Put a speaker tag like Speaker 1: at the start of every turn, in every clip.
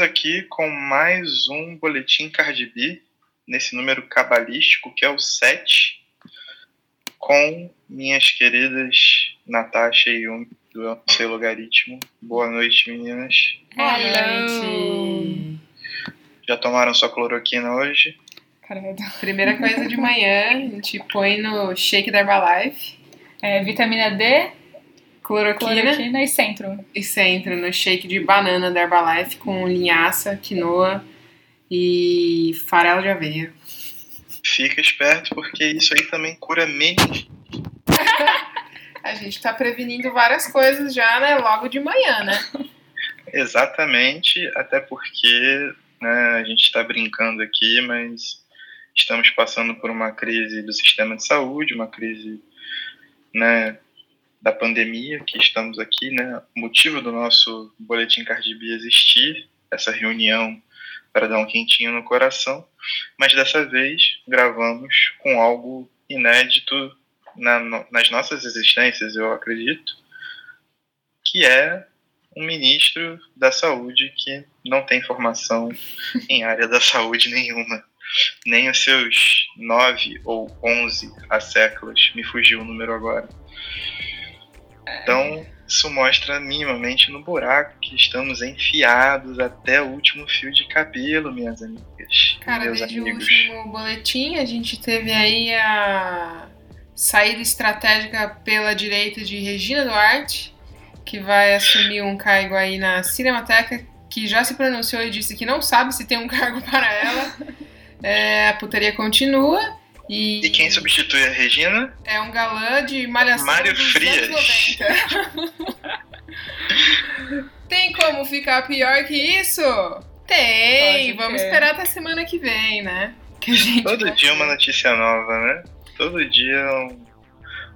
Speaker 1: Estamos aqui com mais um Boletim Cardi B, nesse número cabalístico que é o 7, com minhas queridas Natasha e Yumi do seu logaritmo. Boa noite, meninas.
Speaker 2: Boa noite.
Speaker 1: Já tomaram sua cloroquina hoje?
Speaker 2: Credo.
Speaker 3: Primeira coisa de manhã, a gente põe no shake da Herbalife.
Speaker 2: É, vitamina D,
Speaker 3: Cloroquina,
Speaker 2: cloroquina e centro.
Speaker 3: e centro no shake de banana da Herbalife com linhaça, quinoa e farelo de aveia.
Speaker 1: Fica esperto porque isso aí também cura meningite.
Speaker 3: A gente tá prevenindo várias coisas já, né? Logo de manhã, né?
Speaker 1: Exatamente, até porque né, a gente está brincando aqui, mas estamos passando por uma crise do sistema de saúde, uma crise né, da pandemia que estamos aqui, né? O motivo do nosso boletim Cardibi existir, essa reunião para dar um quentinho no coração, mas dessa vez gravamos com algo inédito na, nas nossas existências, eu acredito, que é um ministro da saúde que não tem formação em área da saúde nenhuma. Nem os seus nove ou onze séculos, me fugiu o número agora. Então, isso mostra minimamente no buraco que estamos enfiados até o último fio de cabelo, minhas amigas.
Speaker 3: Cara,
Speaker 1: meus
Speaker 3: desde o
Speaker 1: amigos.
Speaker 3: último boletim, a gente teve aí a saída estratégica pela direita de Regina Duarte, que vai assumir um cargo aí na Cinemateca, que já se pronunciou e disse que não sabe se tem um cargo para ela. É, a putaria continua. E,
Speaker 1: E quem substitui a Regina?
Speaker 3: é um galã de malhação
Speaker 1: Mário
Speaker 3: dos
Speaker 1: Frias.
Speaker 3: anos 90. Tem como ficar pior que isso? Tem!
Speaker 2: Pode
Speaker 3: Vamos
Speaker 2: crer.
Speaker 3: esperar até semana que vem, né? Que a gente
Speaker 1: Todo dia uma notícia nova, né? Todo dia um-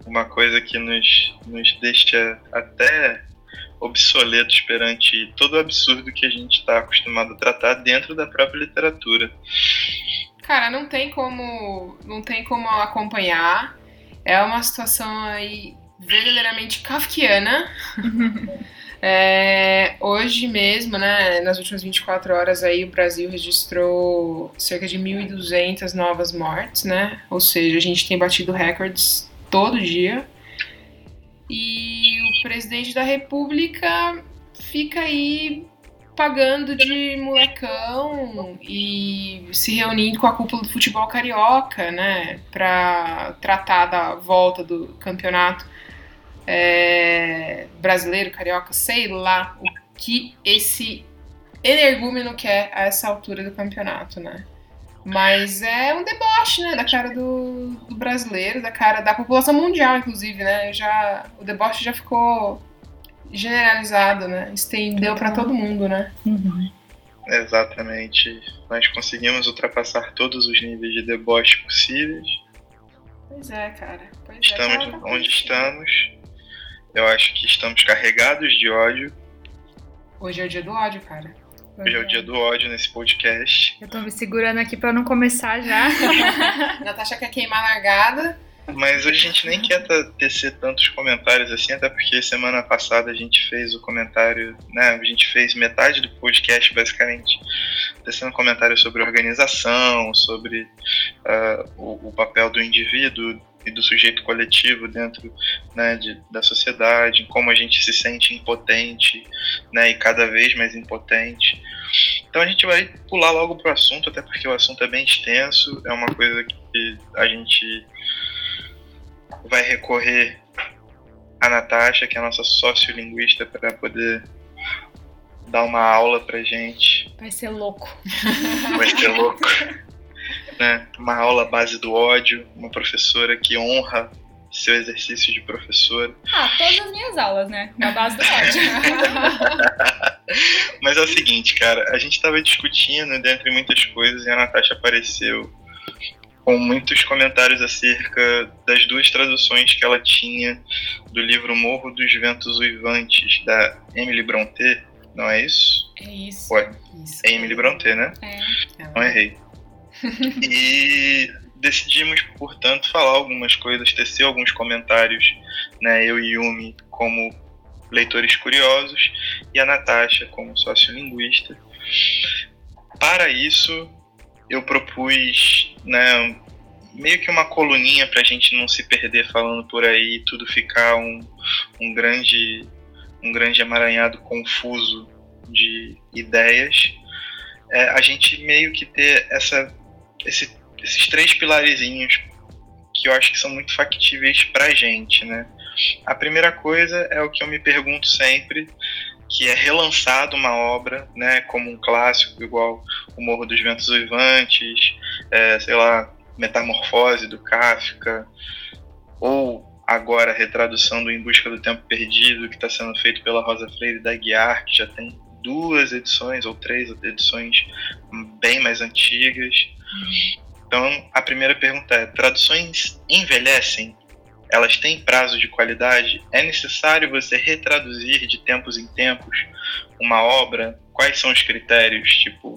Speaker 1: uma coisa que nos, nos deixa até obsoletos perante todo o absurdo que a gente está acostumado a tratar dentro da própria literatura.
Speaker 3: Cara, não tem como, não tem como acompanhar. É uma situação aí verdadeiramente kafkiana. É, hoje mesmo, né, nas últimas 24 horas aí, o Brasil registrou cerca de 1.200 novas mortes, né? Ou seja, a gente tem batido recordes todo dia. E o presidente da República fica aí pagando de molecão e se reunindo com a cúpula do futebol carioca, né, para tratar da volta do campeonato é, brasileiro, carioca, sei lá o que esse energúmeno quer a essa altura do campeonato, né? Mas é um deboche, né, da cara do, do brasileiro, da cara da população mundial, inclusive, né? Já, o deboche já ficou generalizado, né? Estendeu para todo mundo, né?
Speaker 2: Uhum.
Speaker 1: Exatamente. Nós conseguimos ultrapassar todos os níveis de deboche possíveis.
Speaker 3: Pois é, cara. Pois é,
Speaker 1: Estamos
Speaker 3: tá- tá
Speaker 1: onde estamos. Eu acho que estamos carregados de ódio.
Speaker 3: Hoje é o dia do ódio, cara.
Speaker 1: Hoje é o dia do ódio nesse podcast.
Speaker 2: Eu tô me segurando aqui pra não começar já.
Speaker 3: Natasha quer queimar a largada.
Speaker 1: Mas hoje a gente nem quer tecer tantos comentários assim, até porque semana passada a gente fez o comentário, né? A gente fez metade do podcast basicamente tecendo comentários sobre organização, sobre ah, o, o papel do indivíduo e do sujeito coletivo dentro né, de, da sociedade, como a gente se sente impotente, né? E cada vez mais impotente. Então a gente vai pular logo pro assunto, até porque o assunto é bem extenso, é uma coisa que a gente vai recorrer a Natasha, que é a nossa sociolinguista, para poder dar uma aula pra gente.
Speaker 2: Vai ser louco.
Speaker 1: Vai ser louco. né? Uma aula base do ódio, uma professora que honra seu exercício de professora.
Speaker 2: Ah, todas as minhas aulas, né? Na base do ódio.
Speaker 1: Mas é o seguinte, cara, a gente tava discutindo, dentre muitas coisas, e a Natasha apareceu com muitos comentários acerca das duas traduções que ela tinha do livro Morro dos Ventos Uivantes, da Emily Brontë, não é isso?
Speaker 3: É isso.
Speaker 1: Ué,
Speaker 3: isso.
Speaker 1: é Emily Brontë, né?
Speaker 2: É.
Speaker 1: Não errei. e decidimos, portanto, falar algumas coisas, tecer alguns comentários, né, eu e Yumi como leitores curiosos e a Natasha como sociolinguista, Para isso, eu propus né, meio que uma coluninha para a gente não se perder falando por aí e tudo ficar um, um, grande, um grande emaranhado confuso de ideias. É, a gente meio que ter essa, esse, esses três pilarezinhos que eu acho que são muito factíveis para a gente, né? A primeira coisa é o que eu me pergunto sempre, que é relançado uma obra, né, como um clássico, igual O Morro dos Ventos Uivantes, é, sei lá, Metamorfose do Kafka, ou agora a retradução do Em Busca do Tempo Perdido, que está sendo feito pela Rosa Freire da Guiar, que já tem duas edições ou três edições bem mais antigas. Então, a primeira pergunta é: traduções envelhecem? Elas têm prazo de qualidade? É necessário você retraduzir de tempos em tempos uma obra? Quais são os critérios? Tipo,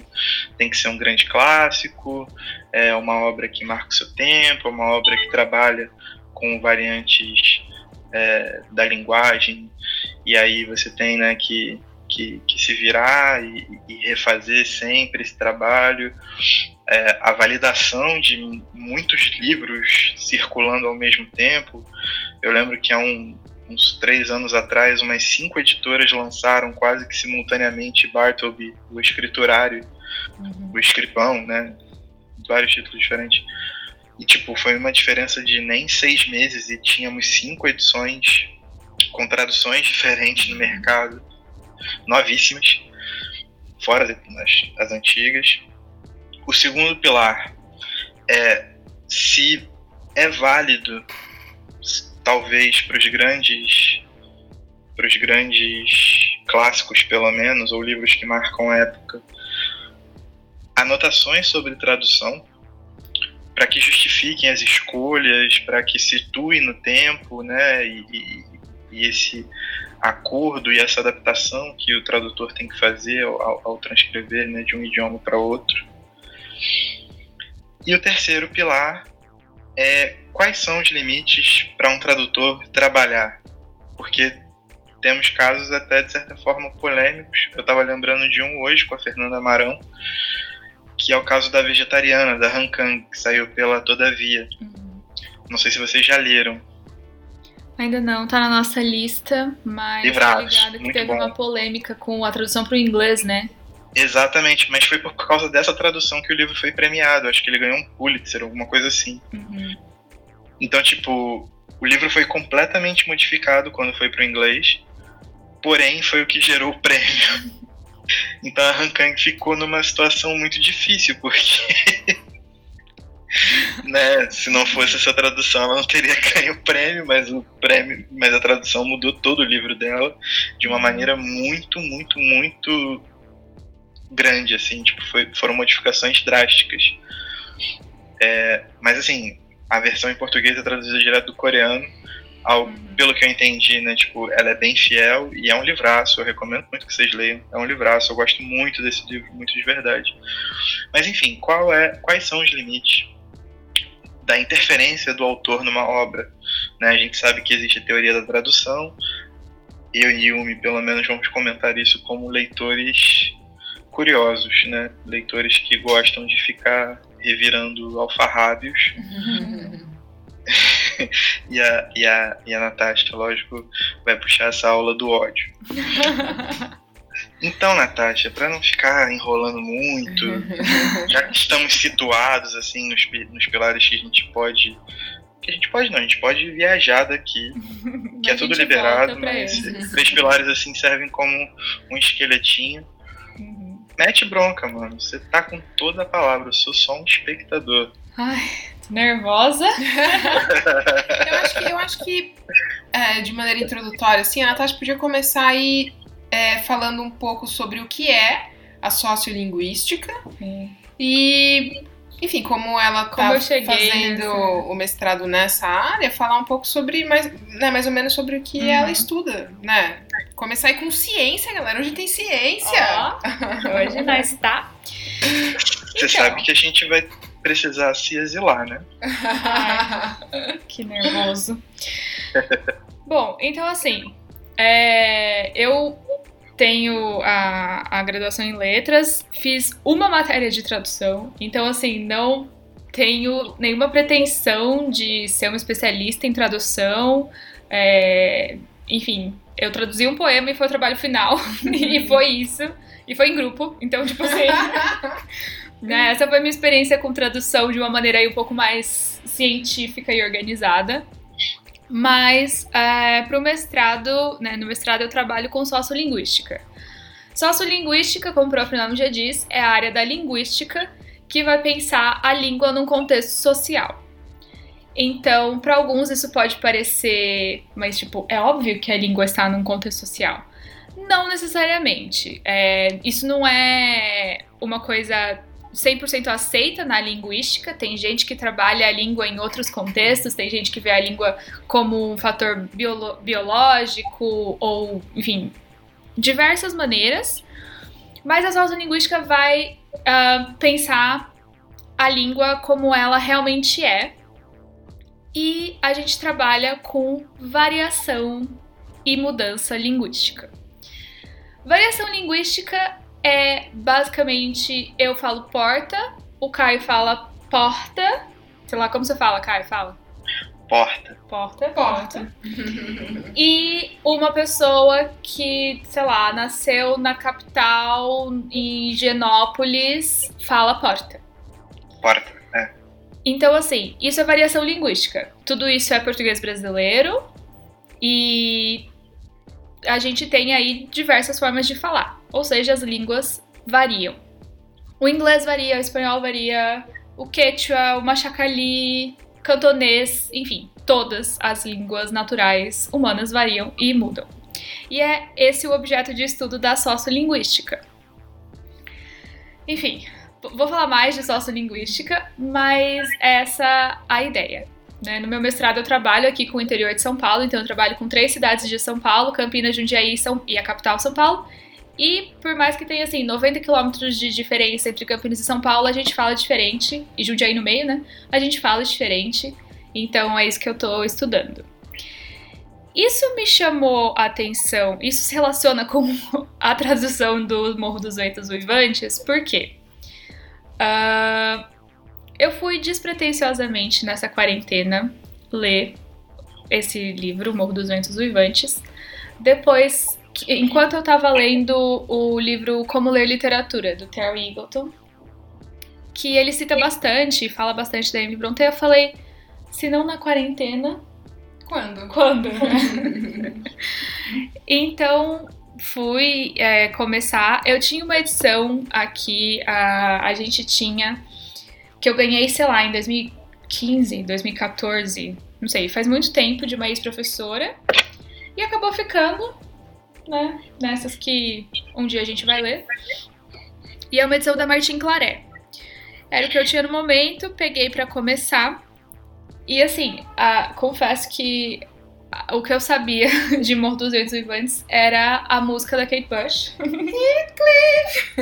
Speaker 1: tem que ser um grande clássico, é uma obra que marca o seu tempo, uma obra que trabalha com variantes é, da linguagem, e aí você tem né, que, que, que se virar e, e, refazer sempre esse trabalho. É, a validação de muitos livros circulando ao mesmo tempo. Eu lembro que há um, uns três anos atrás, umas cinco editoras lançaram quase que simultaneamente Bartleby, o escriturário, uhum. o escripão, né? Vários títulos diferentes. E, tipo, foi uma diferença de nem seis meses e tínhamos cinco edições com traduções diferentes no mercado, novíssimas, fora as, as antigas. O segundo pilar é se é válido, talvez para os grandes, para os grandes clássicos, pelo menos, ou livros que marcam época, anotações sobre tradução para que justifiquem as escolhas, para que situem no tempo, né? E, e, e, esse acordo e essa adaptação que o tradutor tem que fazer ao, ao transcrever né, de um idioma para outro. E o terceiro pilar é quais são os limites para um tradutor trabalhar, porque temos casos até de certa forma polêmicos. Eu estava lembrando de um hoje com a Fernanda Marão, que é o caso da vegetariana, da Han Kang, que saiu pela Todavia. Uhum. Não sei se vocês já leram.
Speaker 2: Ainda não, tá na nossa lista, mas
Speaker 1: Livrados,
Speaker 2: tá ligado que teve bom. uma polêmica com a tradução para o inglês, né?
Speaker 1: Exatamente, mas foi por causa dessa tradução que o livro foi premiado. Acho que ele ganhou um Pulitzer, alguma coisa assim. Uhum. Então, tipo, o livro foi completamente modificado quando foi para o inglês, porém foi o que gerou o prêmio. Então a Han Kang ficou numa situação muito difícil, porque. Né, se não fosse essa tradução, ela não teria ganho o prêmio, mas o prêmio, mas a tradução mudou todo o livro dela de uma maneira muito, muito, muito grande, assim, tipo, foi, foram modificações drásticas. É, mas assim, a versão em português é traduzida direto do coreano ao, pelo que eu entendi, né, tipo, ela é bem fiel e é um livraço, eu recomendo muito que vocês leiam, é um livraço, eu gosto muito desse livro, muito de verdade. Mas enfim, qual é, quais são os limites da interferência do autor numa obra? Né, a gente sabe que existe a teoria da tradução, eu e Yumi, pelo menos, vamos comentar isso como leitores curiosos, né, leitores que gostam de ficar revirando alfarrábios. e, a, e, a, e a Natasha, lógico, vai puxar essa aula do ódio. Então, Natasha, para não ficar enrolando muito, já que estamos situados assim nos, nos pilares que a gente pode. Que a gente pode não, a gente pode viajar daqui, que é tudo liberado, mas três pilares assim servem como um esqueletinho. Uhum. Mete bronca, mano. Você tá com toda a palavra, eu sou só um espectador.
Speaker 2: Ai, nervosa.
Speaker 3: eu acho que, eu acho que é, de maneira introdutória, assim, a Natasha podia começar aí é, falando um pouco sobre o que é a sociolinguística. Sim. E, enfim, como ela está fazendo nessa... o mestrado nessa área, falar um pouco sobre, mais, né, mais ou menos sobre o que uhum. ela estuda, né? Começar aí com ciência, galera. Hoje tem ciência.
Speaker 2: Oh, hoje nós tá.
Speaker 1: Você então. sabe que a gente vai precisar se exilar, né?
Speaker 2: Ai, que nervoso. Bom, então assim, é, eu tenho a, a graduação em letras, fiz uma matéria de tradução, então assim, não tenho nenhuma pretensão de ser uma especialista em tradução. É, enfim, eu traduzi um poema e foi o trabalho final, e foi isso. E foi em grupo, então, tipo assim. né, essa foi a minha experiência com tradução de uma maneira aí um pouco mais científica e organizada. Mas é, para o mestrado, né, no mestrado eu trabalho com sociolinguística. Sociolinguística, como o próprio nome já diz, é a área da linguística que vai pensar a língua num contexto social. Então, para alguns isso pode parecer, mas tipo, é óbvio que a língua está num contexto social. Não necessariamente. É, isso não é uma coisa 100% aceita na linguística. Tem gente que trabalha a língua em outros contextos, tem gente que vê a língua como um fator biológico ou, enfim, diversas maneiras. Mas a sociolinguística vai uh, pensar a língua como ela realmente é. E a gente trabalha com variação e mudança linguística. Variação linguística é basicamente eu falo porta, o Caio fala porta. Sei lá, como você fala, Caio? Fala.
Speaker 1: Porta.
Speaker 2: Porta. Porta. e uma pessoa que, sei lá, nasceu na capital, em Genópolis, fala porta.
Speaker 1: Porta, é.
Speaker 2: Então, assim, isso é variação linguística. Tudo isso é português brasileiro e a gente tem aí diversas formas de falar. Ou seja, as línguas variam. O inglês varia, o espanhol varia, o quechua, o machacali, cantonês, enfim, todas as línguas naturais humanas variam e mudam. E é esse o objeto de estudo da sociolinguística. Enfim, vou falar mais de sociolinguística, mas essa a ideia. Né? No meu mestrado eu trabalho aqui com o interior de São Paulo, então eu trabalho com três cidades de São Paulo, Campinas, Jundiaí São... e a capital São Paulo. E por mais que tenha assim 90 quilômetros de diferença entre Campinas e São Paulo, a gente fala diferente, e Jundiaí no meio, né? A gente fala diferente. Então é isso que eu tô estudando. Isso me chamou a atenção, isso se relaciona com a tradução do Morro dos Ventos Uivantes, por quê? Uh, eu fui despretensiosamente nessa quarentena ler esse livro, Morro dos Ventos Uivantes, depois, enquanto eu tava lendo o livro Como Ler Literatura, do Terry Eagleton, que ele cita bastante, fala bastante da Emily Bronte, eu falei, se não na quarentena.
Speaker 3: Quando?
Speaker 2: Quando? então fui é, começar. Eu tinha uma edição aqui, a, a gente tinha. Que eu ganhei, sei lá, em 2015, 2014, não sei, faz muito tempo, de uma ex-professora. E acabou ficando, né? Nessas que um dia a gente vai ler. E é uma edição da Martin Claret. Era o que eu tinha no momento, peguei para começar. E assim, a, confesso que o que eu sabia de Morro dos Ventos Vivantes era a música da Kate Bush.
Speaker 3: Heathcliff!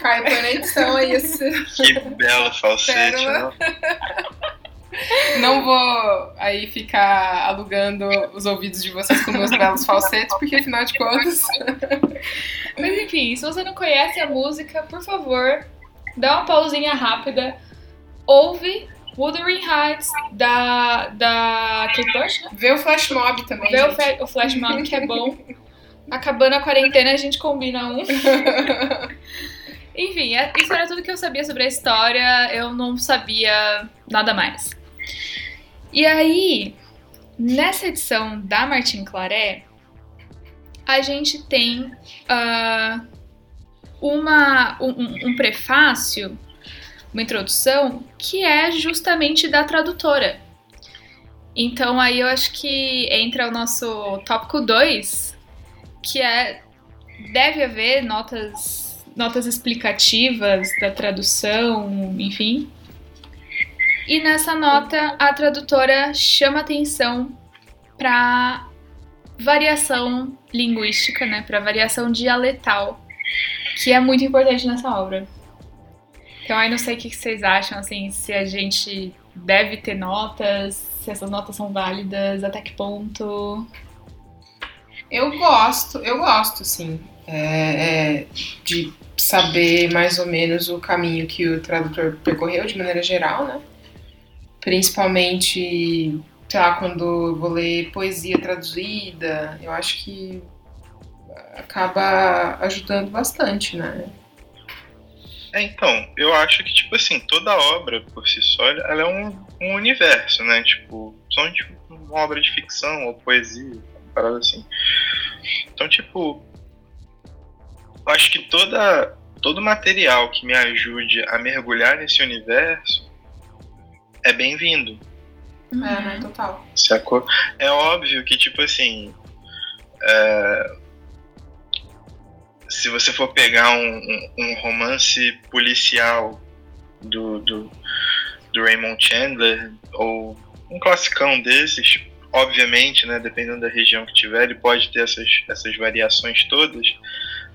Speaker 3: Cai edição, é isso.
Speaker 1: Que belo falsete, não?
Speaker 3: Não vou aí ficar alugando os ouvidos de vocês com meus belos falsetes, porque afinal de contas.
Speaker 2: Mas enfim, se você não conhece a música, por favor, dá uma pausinha rápida, ouve Wuthering Heights da, da Kate Bush, né?
Speaker 3: Vê o Flash Mob também.
Speaker 2: Vê o, o Flash Mob, que é bom. Acabando a quarentena, a gente combina um. Enfim, é, isso era tudo que eu sabia sobre a história, eu não sabia nada mais. E aí, nessa edição da Martin Claret, a gente tem uh, uma, um, um prefácio uma introdução que é justamente da tradutora. Então aí eu acho que entra o nosso tópico 2, que é deve haver notas notas explicativas da tradução, enfim. E nessa nota a tradutora chama atenção para variação linguística, né, para variação dialetal, que é muito importante nessa obra. Então aí não sei o que vocês acham, assim, se a gente deve ter notas, se essas notas são válidas, até que ponto.
Speaker 3: Eu gosto, eu gosto, sim, é, é, de saber mais ou menos o caminho que o tradutor percorreu de maneira geral, né? Principalmente, sei lá, quando eu vou ler poesia traduzida, eu acho que acaba ajudando bastante, né?
Speaker 1: É, então, eu acho que, tipo assim, toda obra por si só, ela é um, um universo, né? Tipo, só tipo, uma obra de ficção ou poesia, uma parada assim. Então, tipo, eu acho que toda, todo material que me ajude a mergulhar nesse universo é bem-vindo.
Speaker 3: É, né? Total.
Speaker 1: Sacou? É óbvio que, tipo assim. É, se você for pegar um, um, um romance policial do, do, do, Raymond Chandler, ou um classicão desses, obviamente, né, dependendo da região que tiver, ele pode ter essas, essas variações todas,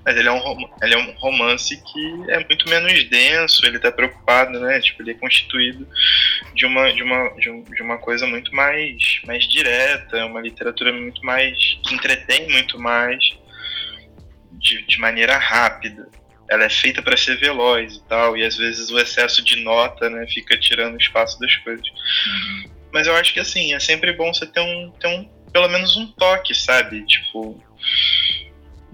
Speaker 1: mas ele é, um, ele é um romance que é muito menos denso, ele está preocupado, né, tipo, ele é constituído de uma, de uma, de, um, de uma coisa muito mais, mais direta, uma literatura muito mais, que entretém muito mais, de, de maneira rápida. Ela é feita para ser veloz e tal, e às vezes o excesso de nota né, fica tirando espaço das coisas. Mas eu acho que assim, é sempre bom você ter um, ter um pelo menos um toque, sabe? Tipo,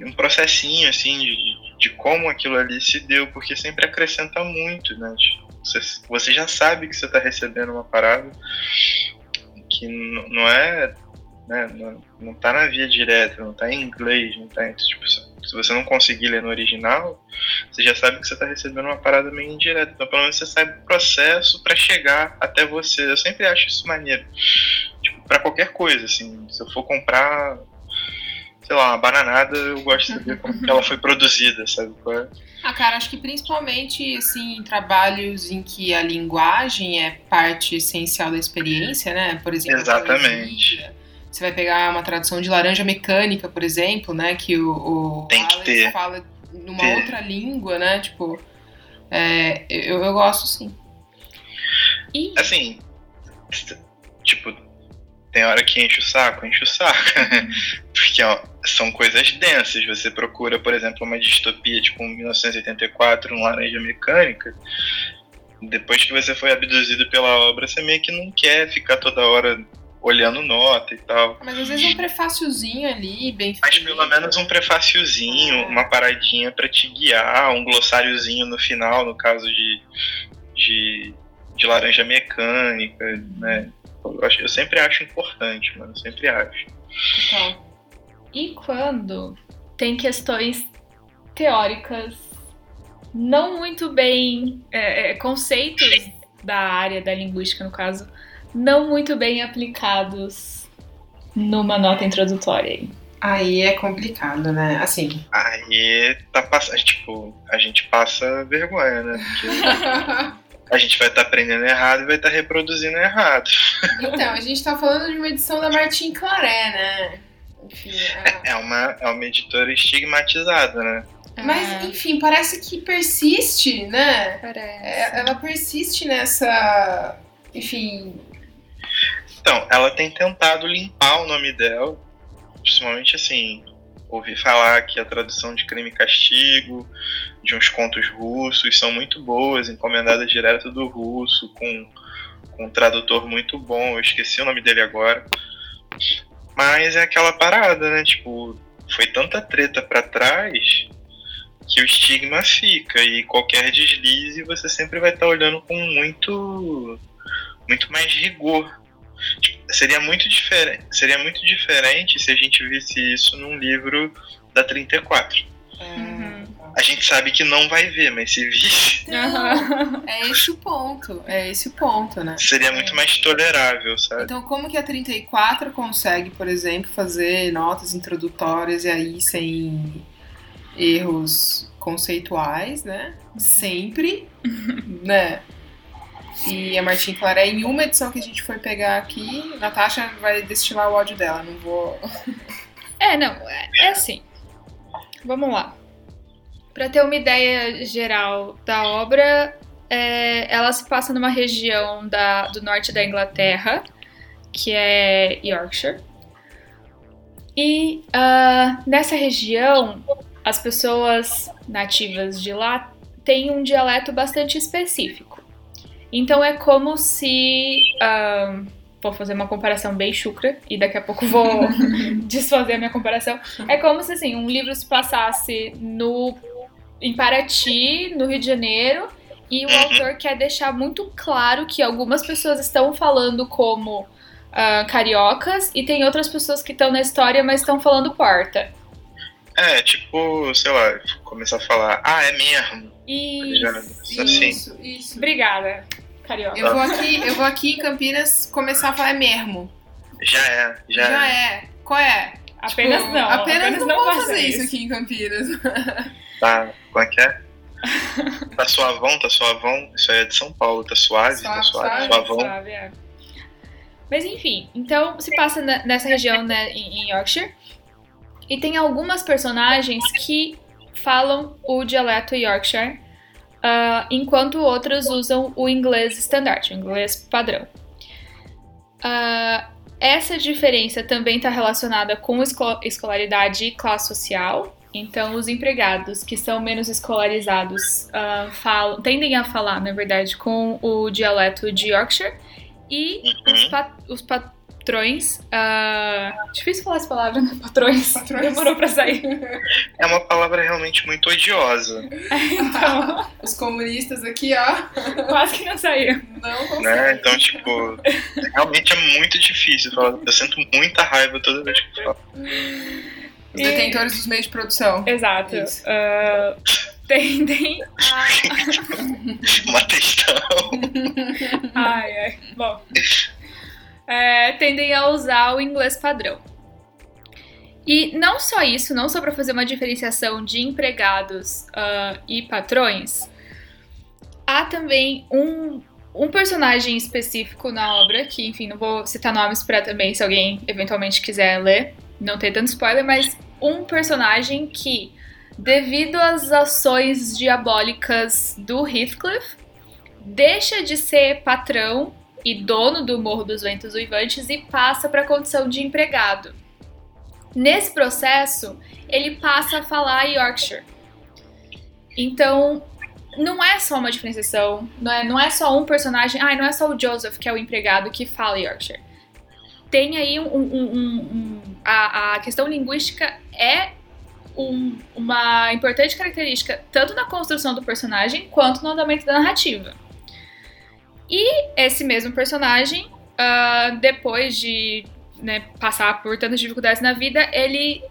Speaker 1: um processinho assim de, de como aquilo ali se deu, porque sempre acrescenta muito, né? Você, você já sabe que você está recebendo uma parada que não é, né, não, não tá na via direta, não tá em inglês, não tá em, tipo, se você não conseguir ler no original, você já sabe que você está recebendo uma parada meio indireta. Então, pelo menos você sabe o processo para chegar até você. Eu sempre acho isso maneiro. Tipo, para qualquer coisa, assim. Se eu for comprar, sei lá, uma bananada, eu gosto de saber como que ela foi produzida, sabe? É?
Speaker 3: Ah, cara, acho que principalmente, assim, em trabalhos em que a linguagem é parte essencial da experiência, né? Por exemplo,
Speaker 1: Exatamente.
Speaker 3: Você vai pegar uma tradução de Laranja Mecânica, por exemplo, né? Que o, o
Speaker 1: Tem que ter.
Speaker 3: fala numa ter. outra língua, né? Tipo, é, eu, eu gosto sim.
Speaker 1: E... Assim, tipo, tem hora que enche o saco, enche o saco. Porque ó, são coisas densas. Você procura, por exemplo, uma distopia tipo 1984, um Laranja Mecânica. Depois que você foi abduzido pela obra, você meio que não quer ficar toda hora olhando nota e tal.
Speaker 3: Mas às vezes um prefáciozinho ali, bem
Speaker 1: feito. Mas pelo menos um prefáciozinho, é. uma paradinha para te guiar, um glossáriozinho no final, no caso de, de, de laranja mecânica, né? Eu, acho, eu sempre acho importante, mano, eu sempre acho.
Speaker 2: Então, e quando tem questões teóricas não muito bem, é, é, conceitos da área da linguística, no caso, não muito bem aplicados numa nota introdutória aí.
Speaker 3: Aí é complicado, né? Assim.
Speaker 1: Aí tá passando. Tipo, a gente passa vergonha, né? Porque a gente vai estar tá aprendendo errado e vai estar tá reproduzindo errado.
Speaker 3: Então, a gente tá falando de uma edição da Martin Claret, né?
Speaker 1: Enfim, é... é, uma, é uma editora estigmatizada, né?
Speaker 3: Mas, é. enfim, parece que persiste, né?
Speaker 2: Parece.
Speaker 3: É, ela persiste nessa. Enfim,
Speaker 1: então, ela tem tentado limpar o nome dela, principalmente assim, ouvi falar que a tradução de Crime e Castigo, de uns contos russos, são muito boas, encomendadas direto do russo, com, com um tradutor muito bom, eu esqueci o nome dele agora. Mas é aquela parada, né? Tipo, foi tanta treta para trás que o estigma fica e qualquer deslize você sempre vai estar tá olhando com muito muito mais rigor seria muito diferente seria muito diferente se a gente visse isso num livro da 34 uhum. a gente sabe que não vai ver mas se visse
Speaker 3: é esse o ponto é esse o ponto né?
Speaker 1: seria muito mais tolerável sabe?
Speaker 3: Então como que a 34 consegue por exemplo fazer notas introdutórias e aí sem erros conceituais né? Sempre né e a Martin Claré, em uma edição que a gente foi pegar aqui, Natasha vai destilar o ódio dela, não vou.
Speaker 2: É, não, é, é assim. Vamos lá. Para ter uma ideia geral da obra, é, ela se passa numa região da, do norte da Inglaterra, que é Yorkshire. E uh, nessa região, as pessoas nativas de lá têm um dialeto bastante específico. Então é como se. Uh, vou fazer uma comparação bem chucra e daqui a pouco vou desfazer a minha comparação. É como se assim, um livro se passasse no em Paraty, no Rio de Janeiro, e o autor quer deixar muito claro que algumas pessoas estão falando como uh, cariocas e tem outras pessoas que estão na história, mas estão falando porta.
Speaker 1: É, tipo, sei lá, começar a falar, ah, é mesmo.
Speaker 2: Isso,
Speaker 1: assim.
Speaker 3: isso, isso.
Speaker 2: Obrigada, carioca.
Speaker 3: Eu vou aqui, eu vou aqui em Campinas começar a falar é mesmo.
Speaker 1: Já é, já,
Speaker 3: Já
Speaker 1: é.
Speaker 3: é. Qual é?
Speaker 2: Apenas
Speaker 3: Tipo,
Speaker 2: não.
Speaker 3: Apenas, não, vou
Speaker 2: faça
Speaker 3: fazer isso aqui em Campinas.
Speaker 1: Tá, como é que é? Tá suavão, tá suavão. Isso aí é de São Paulo, tá suave, tá
Speaker 3: Suave,
Speaker 1: suave,
Speaker 3: suave,
Speaker 1: suavão.
Speaker 2: Sabe, é. Mas enfim, então se passa na- nessa região né, em, em Yorkshire. E tem algumas personagens que falam o dialeto Yorkshire, ah, enquanto outras usam o inglês standard, o inglês padrão. Ah, essa diferença também está relacionada com esco- escolaridade e classe social. Então, os empregados que são menos escolarizados ah, falam, tendem a falar, na verdade, com o dialeto de Yorkshire. E os,
Speaker 1: Uhum.
Speaker 2: pa- os patrões. ah, difícil falar essa palavra, né? Patrões.
Speaker 3: Patrões.
Speaker 2: Demorou pra sair.
Speaker 1: É uma palavra realmente muito odiosa,
Speaker 2: Então,
Speaker 3: Os comunistas aqui, ó,
Speaker 2: quase que não saiu.
Speaker 3: não conseguem.
Speaker 1: né? Então, tipo, realmente é muito difícil falar. Eu sinto muita raiva toda vez que eu falo.
Speaker 3: Os detentores dos meios de produção.
Speaker 2: Exato.
Speaker 3: Isso.
Speaker 2: Ah, tendem a.
Speaker 1: Uma questão.
Speaker 2: Ai, ai. Bom. É, tendem a usar o inglês padrão. E não só isso, não só para fazer uma diferenciação de empregados ah, e patrões, há também um, um personagem específico na obra, que, enfim, não vou citar nomes para também, se alguém eventualmente quiser ler, não ter tanto spoiler, mas um personagem que, devido às ações diabólicas do Heathcliff, deixa de ser patrão e dono do Morro dos Ventos Uivantes e passa para a condição de empregado. Nesse processo, ele passa a falar Yorkshire. Então, não é só uma diferenciação, não é, não é só um personagem, ah, não é só o Joseph que é o empregado que fala Yorkshire. Tem aí um, um- um- um- a, a questão linguística é um- uma importante característica tanto na construção do personagem quanto no andamento da narrativa. E esse mesmo personagem, ah, depois de né, passar por tantas dificuldades na vida, ele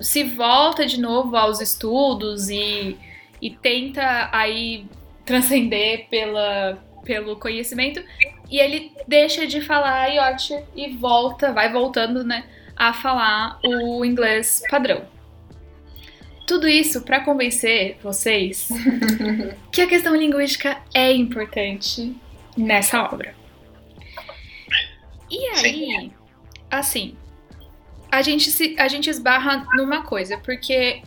Speaker 2: se volta de novo aos estudos e, e tenta aí transcender pela, pelo conhecimento. E ele deixa de falar Yorkshire e volta, vai voltando, né, a falar o inglês padrão. Tudo isso para convencer vocês que a questão linguística é importante nessa obra. E aí, assim, a gente, se, a gente esbarra numa coisa, porque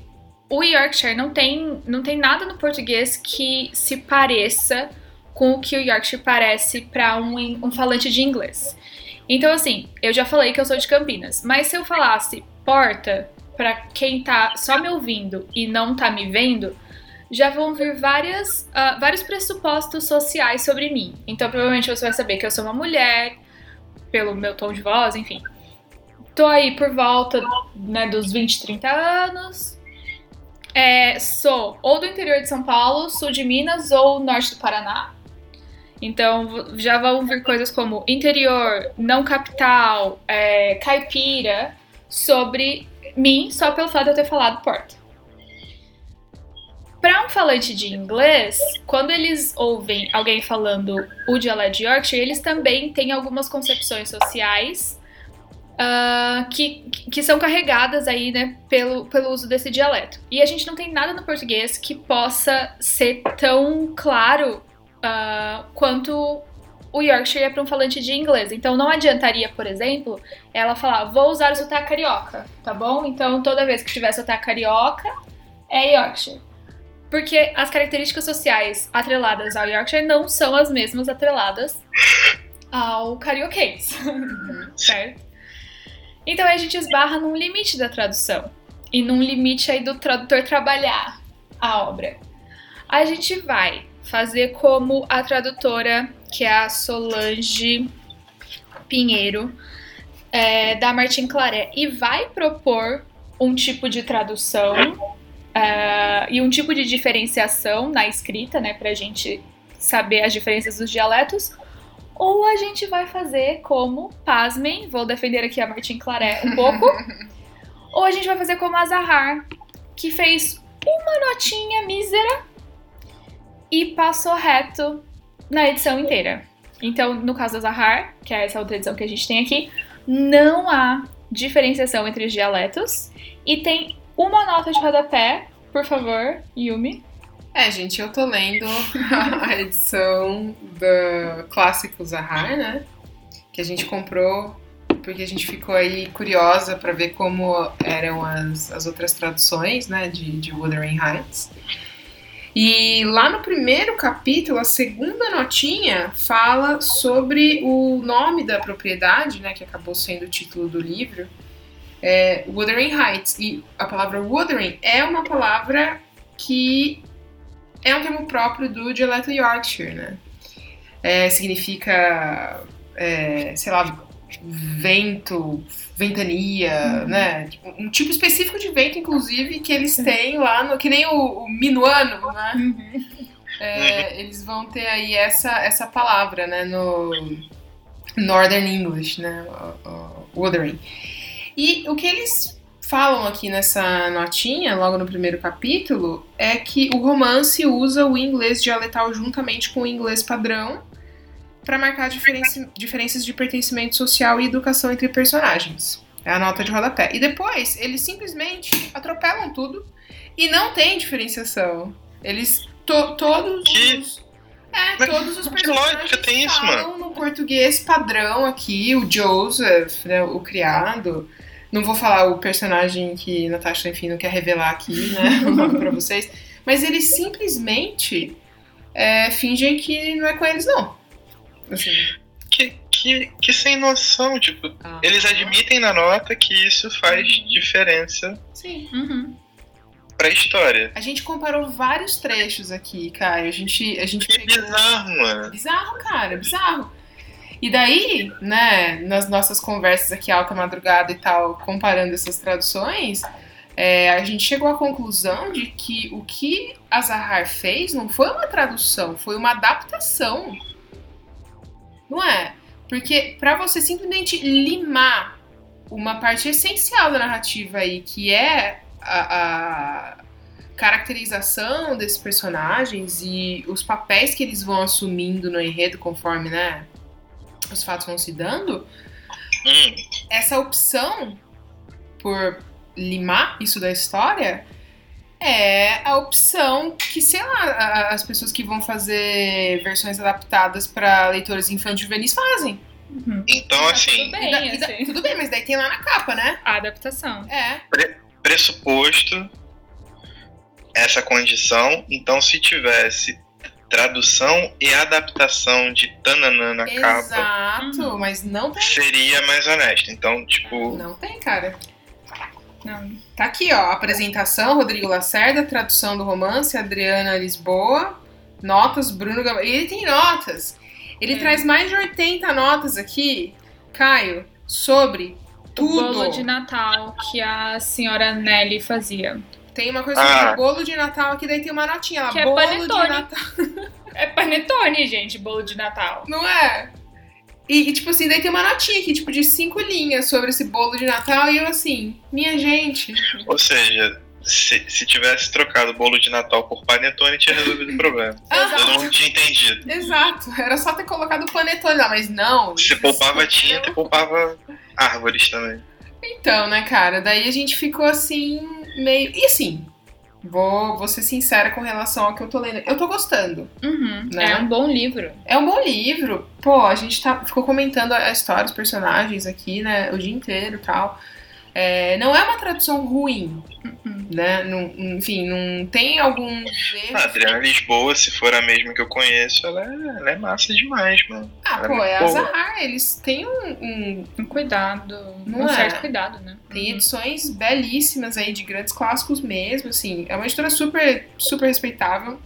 Speaker 2: o Yorkshire não tem, não tem nada no português que se pareça com o que o Yorkshire parece para um, um falante de inglês. Então, assim, eu já falei que eu sou de Campinas, mas se eu falasse porta, para quem tá só me ouvindo e não tá me vendo, já vão vir várias, ah, vários pressupostos sociais sobre mim. Então, provavelmente você vai saber que eu sou uma mulher, pelo meu tom de voz, enfim. Tô aí por volta né, dos 20, 30 anos. É, sou ou do interior de São Paulo, sul de Minas ou norte do Paraná. Então já vão vir coisas como interior, não capital, é, caipira, sobre mim só pelo fato de eu ter falado porta. Para um falante de inglês, quando eles ouvem alguém falando o dialeto de Yorkshire, eles também têm algumas concepções sociais ah, que, que são carregadas aí, né, pelo, pelo uso desse dialeto. E a gente não tem nada no português que possa ser tão claro ah, quanto o Yorkshire é para um falante de inglês. Então não adiantaria, por exemplo, ela falar, vou usar o sotaque carioca, tá bom? Então toda vez que tiver sotaque carioca, é Yorkshire. Porque as características sociais atreladas ao Yorkshire não são as mesmas atreladas ao carioquês, certo? Então a gente esbarra num limite da tradução e num limite aí do tradutor trabalhar a obra. A gente vai fazer como a tradutora, que é a Solange Pinheiro, é, da Martin Claret, e vai propor um tipo de tradução uh, e um tipo de diferenciação na escrita, né, pra gente saber as diferenças dos dialetos, ou a gente vai fazer como, pasmem, vou defender aqui a Martin Claret um pouco, ou a gente vai fazer como a Zahar, que fez uma notinha mísera e passou reto na edição inteira. Então, no caso da Zahar, que é essa outra edição que a gente tem aqui, não há diferenciação entre os dialetos e tem uma nota de rodapé, por favor, Yumi.
Speaker 3: É, gente, eu tô lendo a edição do clássico Zahar, né? Que a gente comprou porque a gente ficou aí curiosa para ver como eram as, as outras traduções, né, de, de Wuthering Heights. E lá no primeiro capítulo, a segunda notinha fala sobre o nome da propriedade, né, que acabou sendo o título do livro, é Wuthering Heights. E a palavra Wuthering é uma palavra que é um termo próprio do dialeto Yorkshire, né? É, significa, é, sei lá, vento, ventania, uhum. né? Um tipo específico de vento, inclusive, que eles têm lá no. Que nem o, o minuano, né? Uhum. É, eles vão ter aí essa, essa palavra, né? No Northern English, né? O, o, Wuthering. E o que eles falam aqui nessa notinha, logo no primeiro capítulo, é que o romance usa o inglês dialetal juntamente com o inglês padrão para marcar diferença, diferenças de pertencimento social e educação entre personagens. É a nota de rodapé. E depois, eles simplesmente atropelam tudo e não tem diferenciação. Eles. To, todos os. É, Mas todos os personagens tem isso, falam mano? no português padrão aqui. O Joseph, né, o criado. Não vou falar o personagem que Natasha, enfim, não quer revelar aqui, né, pra vocês. Mas eles simplesmente é, fingem que não é com eles, não. Assim.
Speaker 1: Que, que, que sem noção, tipo, ah, eles admitem na nota que isso faz uhum. diferença
Speaker 3: Sim. Uhum.
Speaker 1: Pra história.
Speaker 3: A gente comparou vários trechos aqui, Caio. A gente. A gente
Speaker 1: que pegou... bizarro, mano.
Speaker 3: Bizarro, cara, bizarro. E daí, né, nas nossas conversas aqui alta madrugada e tal, comparando essas traduções, é, a gente chegou à conclusão de que o que a Zahar fez não foi uma tradução, foi uma adaptação não é? Porque para você simplesmente limar uma parte essencial da narrativa aí, que é a, a caracterização desses personagens e os papéis que eles vão assumindo no enredo conforme, né, os fatos vão se dando, hum. essa opção por limar isso da história é a opção que, sei lá, as pessoas que vão fazer versões adaptadas para leitores infantis juvenis fazem.
Speaker 1: Uhum. Então, assim.
Speaker 2: Tudo bem, da,
Speaker 3: assim. Da, tudo bem, mas daí tem lá na capa, né?
Speaker 2: A adaptação.
Speaker 3: É.
Speaker 1: Pre pressuposto essa condição, então se tivesse tradução e adaptação de Tananã na
Speaker 3: Exato,
Speaker 1: capa.
Speaker 3: Exato, mas não tem.
Speaker 1: Seria mais honesto. Então, tipo.
Speaker 3: Não tem, cara. Não. Tá aqui, ó. Apresentação, Rodrigo Lacerda, tradução do romance, Adriana Lisboa, notas, Bruno Gam... Ele tem notas. Ele é. traz mais de 80 notas aqui, Caio, sobre tudo.
Speaker 2: O bolo de Natal que a senhora Nelly fazia.
Speaker 3: Tem uma coisa ah. sobre bolo de Natal aqui, daí tem uma notinha lá.
Speaker 2: Que é
Speaker 3: bolo
Speaker 2: é
Speaker 3: de Natal.
Speaker 2: é panetone, gente, bolo de Natal.
Speaker 3: Não é? E, e, tipo assim, daí tem uma notinha aqui, tipo, de cinco linhas sobre esse bolo de Natal, e eu assim, minha gente.
Speaker 1: Ou seja, se, se tivesse trocado o bolo de Natal por panetone, tinha resolvido o problema. Eu não tinha entendido.
Speaker 3: Exato, era só ter colocado o panetone lá, mas não.
Speaker 1: Se poupava tinta e poupava árvores também.
Speaker 3: Então, né, cara, daí a gente ficou assim, meio. E assim, Vou, vou ser sincera com relação ao que eu tô lendo. Eu tô gostando.
Speaker 2: Uhum, né? É um bom livro.
Speaker 3: É um bom livro. Pô, a gente tá, ficou comentando a história, os personagens aqui, né? O dia inteiro e tal. É, não é uma tradução ruim, né? Não, enfim, não tem alguns erros.
Speaker 1: A Adriana Lisboa, se for a mesma que eu conheço, ela é, ela é massa demais, mano.
Speaker 3: Ah,
Speaker 1: ela
Speaker 3: pô, é a
Speaker 1: boa.
Speaker 3: Zahar, eles têm um, um-
Speaker 2: Um cuidado,
Speaker 3: Não
Speaker 2: um
Speaker 3: é?
Speaker 2: certo cuidado, né?
Speaker 3: Tem edições belíssimas aí de grandes clássicos mesmo, assim. É uma editora super, super respeitável.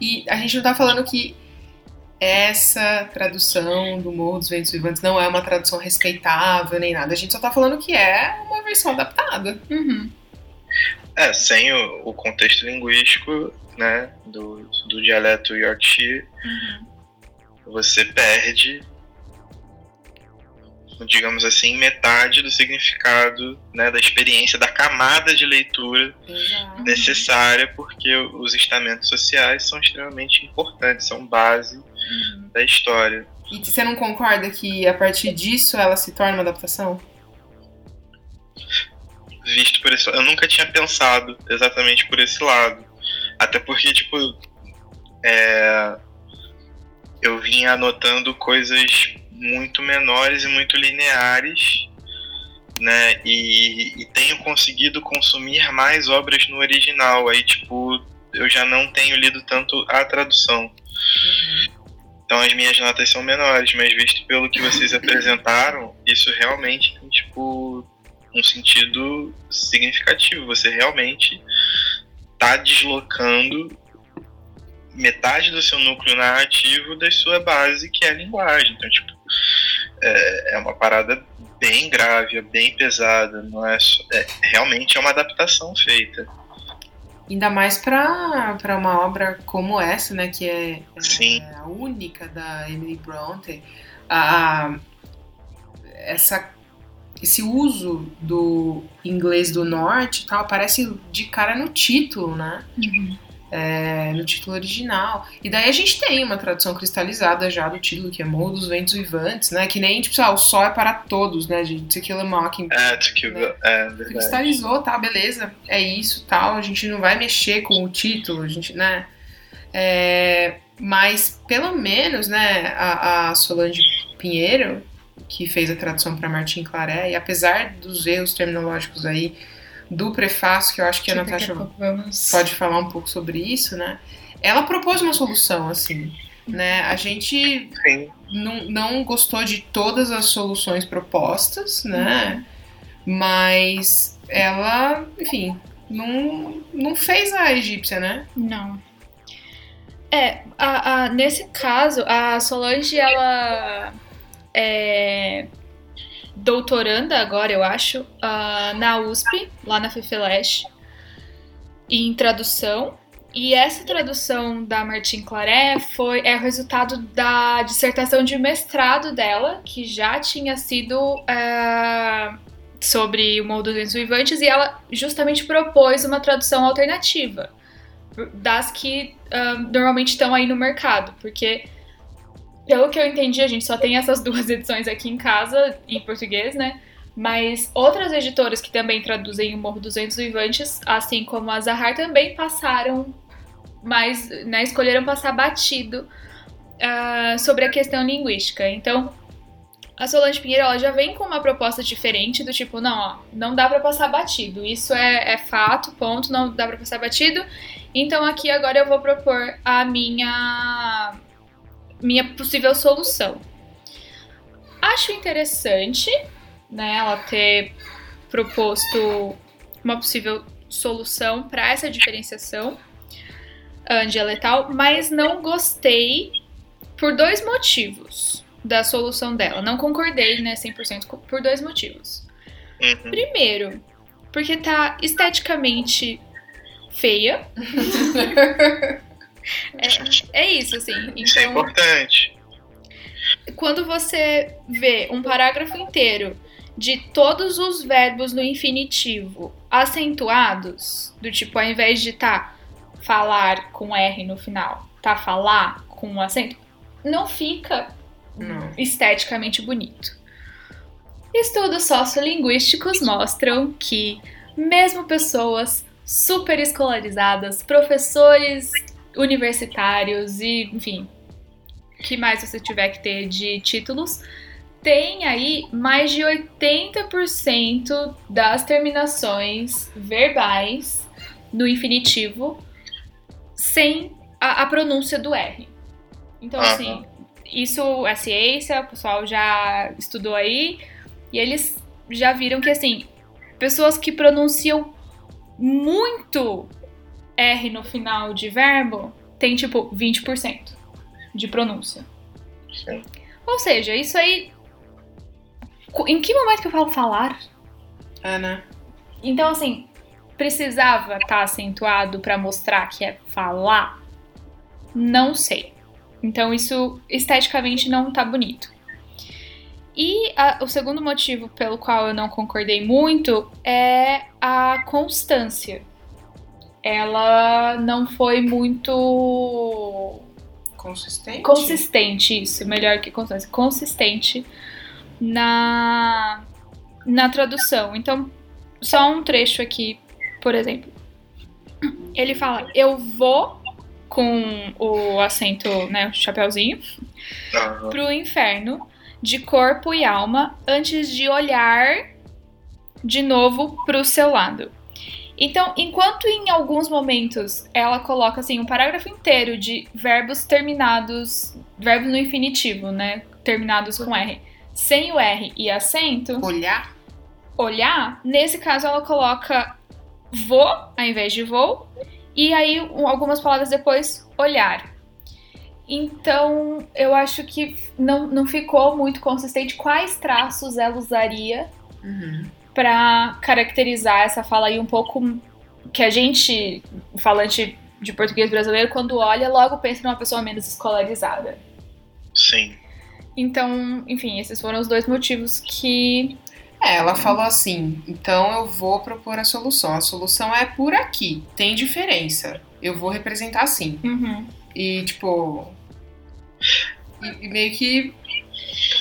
Speaker 3: E a gente não tá falando que essa tradução do Morro dos Ventos Vivantes não é uma tradução respeitável nem nada. A gente só tá falando que é uma versão adaptada.
Speaker 2: Uhum.
Speaker 1: É, sem o, o contexto linguístico, né, do, do dialeto Yorkshire,
Speaker 2: Uhum.
Speaker 1: você perde, digamos assim, metade do significado, né, da experiência, da camada de leitura
Speaker 3: Exato.
Speaker 1: necessária, porque os estamentos sociais são extremamente importantes, são base
Speaker 2: Uhum.
Speaker 1: da história.
Speaker 3: E você não concorda que a partir disso ela se torna uma adaptação?
Speaker 1: Visto por esse eu nunca tinha pensado exatamente por esse lado. Até porque, tipo, é, eu vinha anotando coisas muito menores e muito lineares, né? E, e tenho conseguido consumir mais obras no original. Aí, tipo, eu já não tenho lido tanto a tradução. Então as minhas notas são menores, mas visto pelo que vocês apresentaram, isso realmente tem, tipo, um sentido significativo. Você realmente tá deslocando metade do seu núcleo narrativo da sua base, que é a linguagem. Então, tipo, é, é uma parada bem grave, é bem pesada. Não é, só- é realmente é uma adaptação feita.
Speaker 3: Ainda mais pra uma obra como essa, né? Que é, é a única da Emily Bronte. A, essa, esse uso do inglês do norte tal aparece de cara no título, né?
Speaker 2: Uhum.
Speaker 3: É, no título original. E daí a gente tem uma tradução cristalizada já do título, que é Morro dos Ventos Vivantes, né? Que nem, tipo, ah, o sol é para todos, né? De To Kill a Mockingbird.
Speaker 1: É, to kill the- é verdade.
Speaker 3: cristalizou, tá, beleza, é isso, tal, a gente não vai mexer com o título, a gente, né, é, mas pelo menos, né, a, a Solange Pinheiro, que fez a tradução para Martin Claret, e apesar dos erros terminológicos aí do prefácio, que eu acho que a
Speaker 2: Daqui
Speaker 3: Natasha pode falar um pouco sobre isso, né, ela propôs uma solução, assim, né, a gente
Speaker 1: Sim.
Speaker 3: não, não gostou de todas as soluções propostas, né? Mas ela, enfim, não, não fez a egípcia, né?
Speaker 2: Não. É, a, a- nesse caso, a Solange, ela é doutoranda agora, eu acho, ah, na USP, lá na FEFELESH, em tradução. E essa tradução da Martine Claret foi, é o resultado da dissertação de mestrado dela, que já tinha sido ah, sobre o Morro dos Vivantes, e ela justamente propôs uma tradução alternativa das que ah, normalmente estão aí no mercado, porque pelo que eu entendi, a gente só tem essas duas edições aqui em casa, em português, né? Mas outras editoras que também traduzem o Morro dos Ventos Vivantes, assim como a Zahar, também passaram, mas né, escolheram passar batido ah, sobre a questão linguística. Então, a Solange Pinheiro ela já vem com uma proposta diferente, do tipo, não, ó, não dá pra passar batido. Isso é, é fato, ponto, não dá pra passar batido. Então aqui agora eu vou propor a minha minha possível solução. Acho interessante, né, ela ter proposto uma possível solução para essa diferenciação andialetal, mas não gostei por dois motivos da solução dela. Não concordei, né, 100% co- por dois motivos.
Speaker 1: Uhum.
Speaker 2: Primeiro, porque tá esteticamente feia. É, é isso, assim.
Speaker 1: Isso é
Speaker 2: Então,
Speaker 1: importante.
Speaker 2: quando você vê um parágrafo inteiro de todos os verbos no infinitivo acentuados, do tipo, ao invés de tá falar com R no final, tá falar com um acento, não fica
Speaker 3: Não.
Speaker 2: esteticamente bonito. Estudos sociolinguísticos mostram que, mesmo pessoas super escolarizadas, professores universitários e, enfim, que mais você tiver que ter de títulos, tem aí mais de 80% das terminações verbais no infinitivo sem a, a pronúncia do R. Então,
Speaker 1: Aham.
Speaker 2: assim, isso é ciência, o pessoal já estudou aí, e eles já viram que, assim, pessoas que pronunciam muito R no final de verbo tem, tipo, 20% de pronúncia.
Speaker 1: Sim.
Speaker 2: Ou seja, isso aí. Em que momento que eu falo falar?
Speaker 3: Ana.
Speaker 2: Então, assim, precisava estar acentuado para mostrar que é falar? Não sei. Então, isso esteticamente não tá bonito. E a- o segundo motivo pelo qual eu não concordei muito é a constância. Ela não foi muito
Speaker 3: Consistente?
Speaker 2: consistente, isso, melhor que constância, consistente na, na tradução. Então, só um trecho aqui, por exemplo. Ele fala, eu vou com o acento, né, o chapéuzinho,
Speaker 1: Aham.
Speaker 2: pro inferno de corpo e alma antes de olhar de novo pro seu lado. Então, enquanto em alguns momentos ela coloca assim um parágrafo inteiro de verbos terminados, verbos no infinitivo, né, terminados com R, sem o R e acento,
Speaker 3: Olhar?
Speaker 2: olhar, nesse caso ela coloca vou ao invés de vou e aí um- algumas palavras depois olhar. Então eu acho que não, não ficou muito consistente quais traços ela usaria
Speaker 3: Uhum.
Speaker 2: Para caracterizar essa fala aí um pouco que a gente, falante de português brasileiro, quando olha, logo pensa numa pessoa menos escolarizada.
Speaker 1: Sim.
Speaker 2: Então, enfim, esses foram os dois motivos que.
Speaker 3: É, ela falou assim, então eu vou propor a solução. A solução é por aqui, tem diferença. Eu vou representar assim.
Speaker 2: Uhum.
Speaker 3: E, tipo. E, e meio que.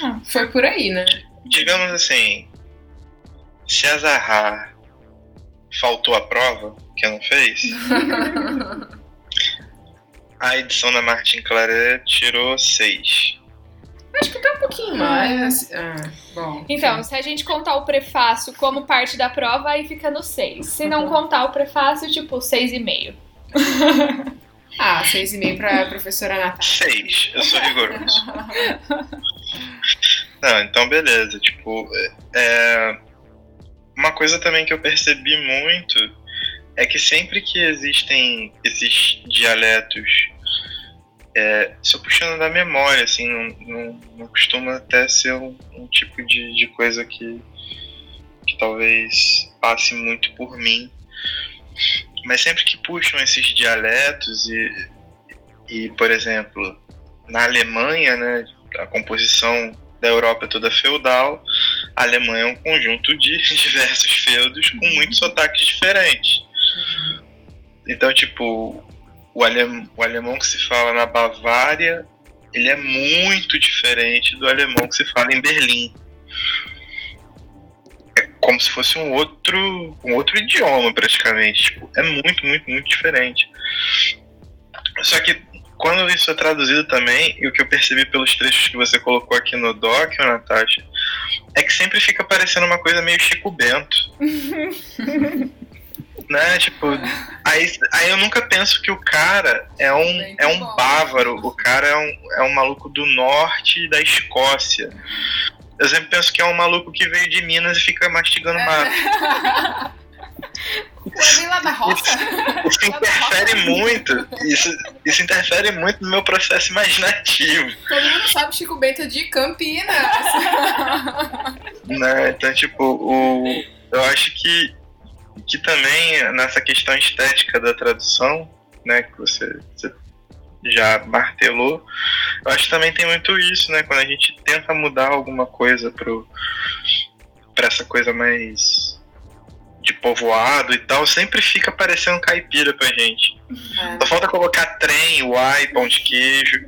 Speaker 2: Ah.
Speaker 3: Foi por aí, né?
Speaker 1: Digamos assim, se a Zahar faltou a prova, que não fez, a edição da Martin Claret tirou seis.
Speaker 3: Acho que tá um pouquinho mais. Ah, bom.
Speaker 2: Então,
Speaker 3: enfim.
Speaker 2: se a gente contar o prefácio como parte da prova, aí fica no 6. Se não contar o prefácio, tipo, 6,5.
Speaker 3: Ah, seis e meio pra professora Natália.
Speaker 1: Seis, eu sou rigoroso. Não, então beleza. Tipo, é, uma coisa também que eu percebi muito é que sempre que existem esses dialetos, é, isso puxando da memória, assim, não, não, não costuma até ser um, um tipo de, de coisa que, que talvez passe muito por mim. Mas sempre que puxam esses dialetos e, e por exemplo, na Alemanha, né, a composição da Europa toda feudal, a Alemanha é um conjunto de diversos feudos com muitos sotaques diferentes. Então, tipo, o, alem, o alemão que se fala na Bavária, ele é muito diferente do alemão que se fala em Berlim. É como se fosse um outro, um outro idioma, praticamente. Tipo, é muito, muito, muito diferente. Só que quando isso é traduzido também, e o que eu percebi pelos trechos que você colocou aqui no doc, Natasha, é que sempre fica parecendo uma coisa meio Chico Bento. né? Tipo, aí, aí eu nunca penso que o cara é um, é um bávaro, o cara é um, é um maluco do norte da Escócia. Eu sempre penso que é um maluco que veio de Minas e fica mastigando mato.
Speaker 3: Ué, vem lá da roça?
Speaker 1: Isso interfere muito. Isso, isso interfere muito no meu processo imaginativo.
Speaker 3: Todo mundo sabe Chico Bento de Campinas.
Speaker 1: Né? Então, tipo, o, eu acho que, que também nessa questão estética da tradução, né, que você, você já martelou, eu acho que também tem muito isso, né? Quando a gente tenta mudar alguma coisa pro, pra essa coisa mais de povoado e tal, sempre fica parecendo caipira pra gente.
Speaker 3: É.
Speaker 1: Só falta colocar trem, uai, pão de queijo.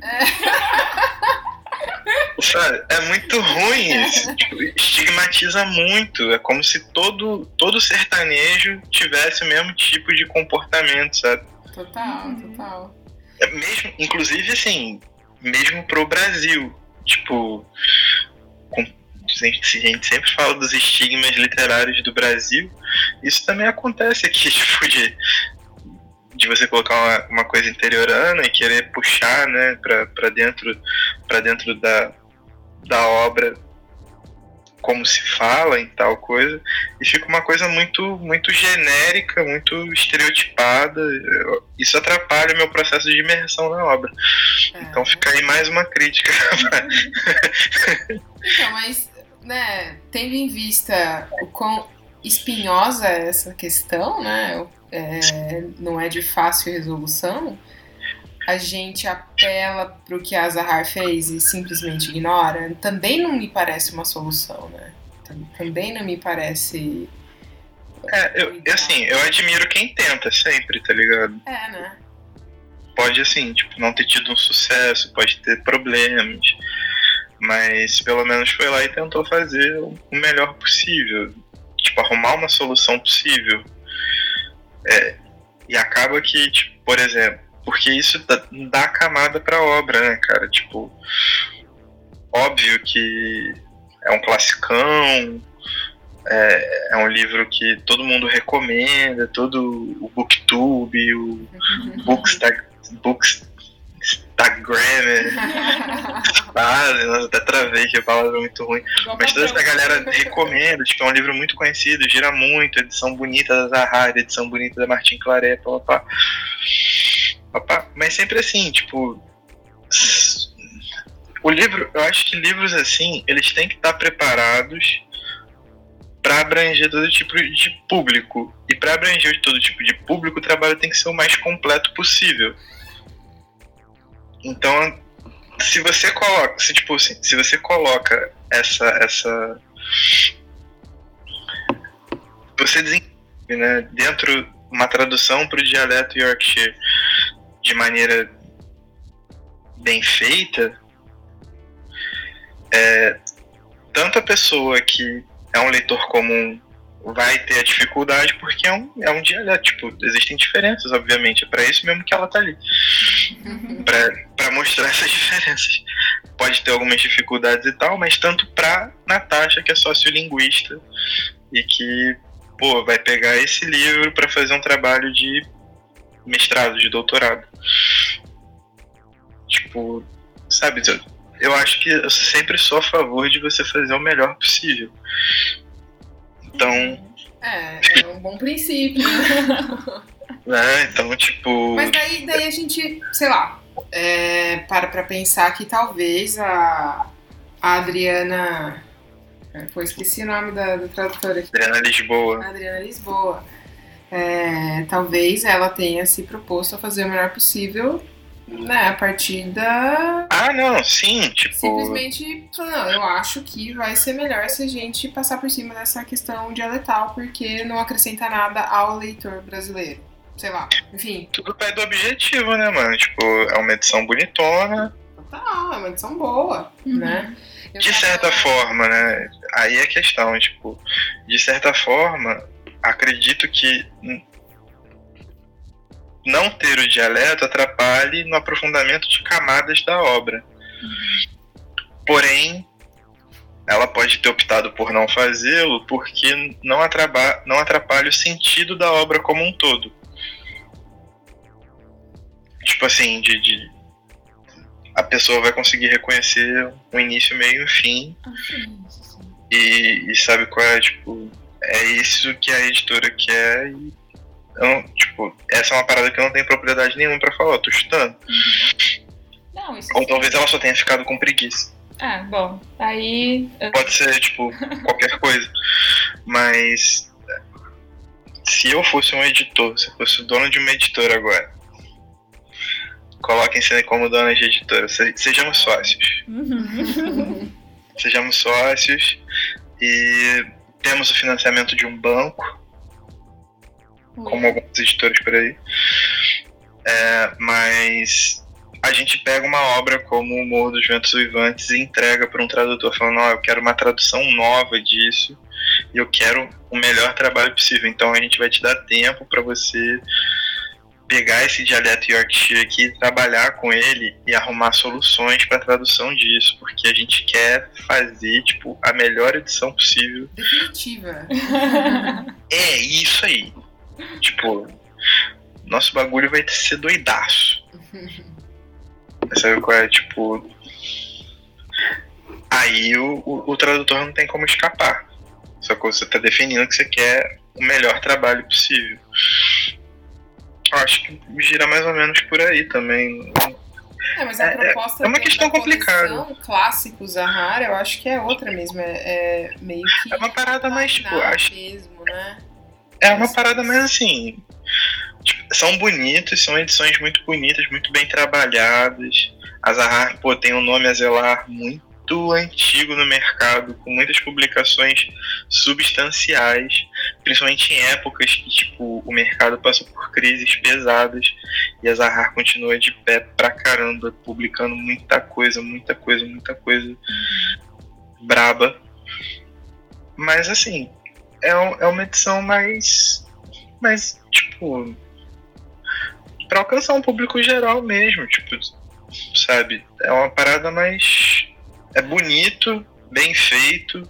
Speaker 1: Sabe, é muito ruim isso. Tipo, estigmatiza muito. É como se todo, todo sertanejo tivesse o mesmo tipo de comportamento, sabe?
Speaker 3: Total, total.
Speaker 1: É mesmo, inclusive, assim, mesmo pro Brasil. Tipo, com a gente sempre fala dos estigmas literários do Brasil, isso também acontece aqui, tipo, de, de você colocar uma, uma coisa interiorana e querer puxar, né, para dentro, pra dentro da, da obra como se fala em tal coisa e fica uma coisa muito muito genérica, muito estereotipada. Isso atrapalha o meu processo de imersão na obra. É. Então fica aí mais uma crítica.
Speaker 3: então, mas né, tendo em vista o quão espinhosa é essa questão, né, é, não é de fácil resolução, a gente apela para o que a Zahar fez e simplesmente ignora, também não me parece uma solução, né? Também não me parece.
Speaker 1: É, eu, assim, eu admiro quem tenta sempre, tá ligado?
Speaker 3: É, né?
Speaker 1: Pode, assim, tipo, não ter tido um sucesso, pode ter problemas, mas pelo menos foi lá e tentou fazer o melhor possível. Tipo, arrumar uma solução possível. É, e acaba que, tipo, por exemplo, porque isso dá, dá camada pra obra, né, cara? Tipo, óbvio que é um classicão, é, é, um livro que todo mundo recomenda, todo o Booktube, o uhum. Bookstag, Books, Instagram, ah, até travei que a palavra é muito ruim. Mas toda essa galera recomenda, tipo, é um livro muito conhecido, gira muito, edição bonita da Zahara, edição bonita da Martin Claret, papá. papá. Mas sempre assim, tipo. O livro, eu acho que livros assim, eles têm que estar preparados para abranger todo tipo de público. E para abranger todo tipo de público, o trabalho tem que ser o mais completo possível. Então, se você coloca, se tipo assim, se você coloca essa essa você desenvolve, né, dentro uma tradução para o dialeto Yorkshire de maneira bem feita, é, tanto a pessoa que é um leitor comum vai ter a dificuldade porque é um, é um dialeto. Tipo, existem diferenças, obviamente. É para isso mesmo que ela tá ali. Uhum. Para mostrar essas diferenças. Pode ter algumas dificuldades e tal, mas tanto pra Natasha, que é sociolinguista, e que, pô, vai pegar esse livro para fazer um trabalho de mestrado, de doutorado. Tipo, sabe, eu acho que eu sempre sou a favor de você fazer o melhor possível. Então.
Speaker 3: É, é um bom princípio.
Speaker 1: é, então, tipo.
Speaker 3: Mas daí, daí a gente, sei lá, é, para pra pensar que talvez a, a Adriana. É, pô, esqueci o nome da, da tradutora aqui.
Speaker 1: Adriana Lisboa.
Speaker 3: Adriana Lisboa. É, talvez ela tenha se proposto a fazer o melhor possível né, a partir da.
Speaker 1: Ah, não, sim, tipo.
Speaker 3: Simplesmente, não, eu acho que vai ser melhor se a gente passar por cima dessa questão dialetal, porque não acrescenta nada ao leitor brasileiro. Sei lá, enfim.
Speaker 1: Tudo pé do objetivo, né, mano? Tipo, é uma edição bonitona.
Speaker 3: Total, é uma edição boa, uhum. né?
Speaker 1: Eu de certa tava... forma, né? Aí é a questão, tipo, de certa forma, acredito que não ter o dialeto atrapalhe no aprofundamento de camadas da obra. Porém, ela pode ter optado por não fazê-lo porque não atrapalha, não atrapalha o sentido da obra como um todo. Tipo assim, de, de a pessoa vai conseguir reconhecer o início, meio e fim. E, e sabe qual é, tipo, é isso que a editora quer e eu, tipo, essa é uma parada que eu não tenho propriedade nenhuma para falar, eu tô chutando.
Speaker 2: Uhum. Não, isso
Speaker 1: Ou talvez ela só tenha ficado com preguiça.
Speaker 2: Ah, bom, aí.
Speaker 1: Pode ser, tipo, qualquer coisa. Mas. Se eu fosse um editor, se eu fosse dono de uma editora agora, coloquem-se como dona de editora, sejamos sócios.
Speaker 2: Uhum.
Speaker 1: Sejamos sócios e temos o financiamento de um banco como alguns editores por aí. É, mas a gente pega uma obra como O Morro dos Ventos Uivantes e entrega para um tradutor, falando: oh, eu quero uma tradução nova disso e eu quero o melhor trabalho possível. Então a gente vai te dar tempo para você pegar esse dialeto Yorkshire aqui, trabalhar com ele e arrumar soluções para tradução disso, porque a gente quer fazer tipo a melhor edição possível.
Speaker 3: Definitiva.
Speaker 1: é isso aí. Tipo, nosso bagulho vai ser doidaço. Sabe qual é? Tipo. Aí o, o, o, tradutor não tem como escapar. Só que você está definindo que você quer o melhor trabalho possível. Acho que gira mais ou menos por aí também.
Speaker 3: É, mas a é, é proposta
Speaker 1: é uma questão complicada.
Speaker 3: Clássicos Zahara, eu acho que é outra mesmo. É, é meio que.
Speaker 1: É uma parada mais, tipo, acho.
Speaker 3: Mesmo, né?
Speaker 1: É uma parada mais assim. Tipo, são bonitos, são edições muito bonitas, muito bem trabalhadas. A Zahar, pô, tem um nome a zelar muito muito antigo no mercado, com muitas publicações substanciais, principalmente em épocas que tipo, o mercado passou por crises pesadas e a Zahar continua de pé pra caramba, publicando muita coisa, muita coisa, muita coisa braba. Mas assim, é, é uma edição mais. mais, tipo. pra alcançar um público geral mesmo, tipo, sabe? É uma parada mais é bonito, bem feito,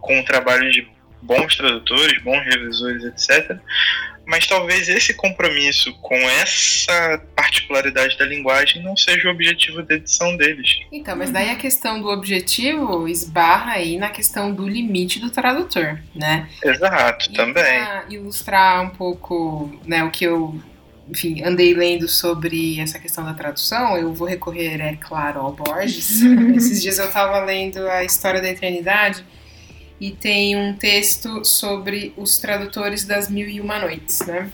Speaker 1: com um trabalho de bons tradutores, bons revisores, etc. Mas talvez esse compromisso com essa particularidade da linguagem não seja o objetivo da edição deles.
Speaker 3: Então, mas daí a questão do objetivo esbarra aí na questão do limite do tradutor, né?
Speaker 1: Exato,
Speaker 3: e
Speaker 1: também.
Speaker 3: Para ilustrar um pouco né, o que eu enfim, andei lendo sobre essa questão da tradução, eu vou recorrer, é claro, ao Borges. Esses dias eu estava lendo a História da Eternidade e tem um texto sobre os tradutores das Mil e Uma Noites, né?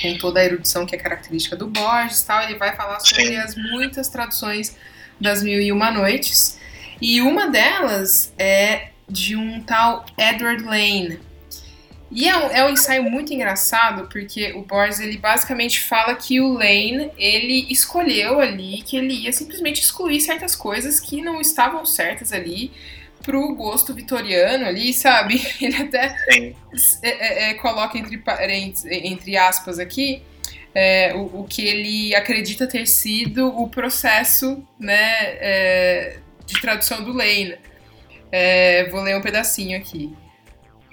Speaker 3: Com toda a erudição que é característica do Borges e tal, ele vai falar sobre as muitas traduções das Mil e Uma Noites. E uma delas é de um tal Edward Lane, e é um, é um ensaio muito engraçado, porque o Borges, ele basicamente fala que o Lane, ele escolheu ali que ele ia simplesmente excluir certas coisas que não estavam certas ali pro gosto vitoriano ali, sabe? Ele até é, é, é, coloca entre, entre aspas aqui é, o, o, que ele acredita ter sido o processo né, é, de tradução do Lane. É, vou ler um pedacinho aqui.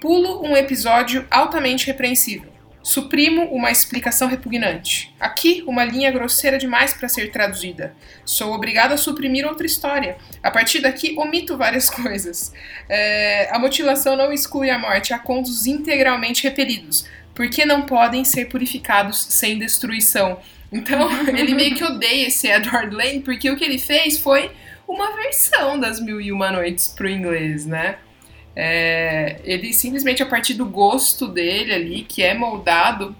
Speaker 3: Pulo um episódio altamente repreensível. Suprimo uma explicação repugnante. Aqui, uma linha grosseira demais para ser traduzida. Sou obrigado a suprimir outra história. A partir daqui, omito várias coisas. É, a mutilação não exclui a morte. Há contos integralmente repelidos, porque não podem ser purificados sem destruição. Então, ele meio que odeia esse Edward Lane, porque o que ele fez foi uma versão das Mil e Uma Noites pro inglês, né? É, ele simplesmente a partir do gosto dele ali, que é moldado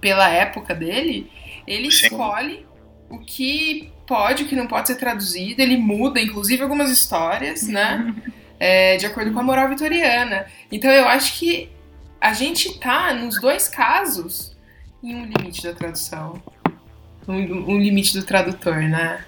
Speaker 3: pela época dele, ele Sim. escolhe o que pode, o que não pode ser traduzido, ele muda, inclusive, algumas histórias, né? É, de acordo com a moral vitoriana. Então eu acho que a gente tá, nos dois casos, em um limite da tradução. Um, um limite do tradutor, né?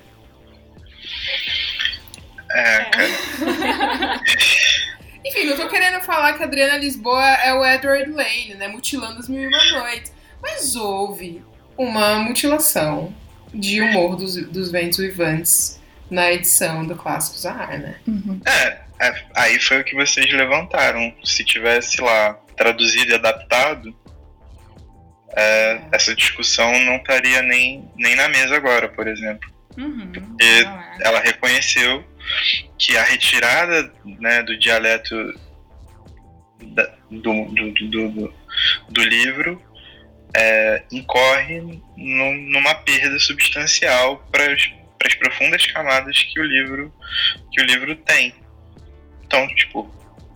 Speaker 1: É, cara.
Speaker 3: Enfim, não tô querendo falar que a Adriana Lisboa é o Edward Lane, né? Mutilando as Mil e Uma Noites. Mas houve uma mutilação de Morro dos, dos Ventos Vivantes na edição do Clássico Zahar, né?
Speaker 1: Uhum. É, é, aí foi o que vocês levantaram. Se tivesse lá traduzido e adaptado, é, é. essa discussão não estaria nem, nem na mesa agora, por exemplo.
Speaker 2: Uhum.
Speaker 1: Porque é. ela reconheceu que a retirada né, do dialeto da, do, do, do, do, livro é, incorre no, numa perda substancial para as profundas camadas que o livro que o livro tem. Então, tipo,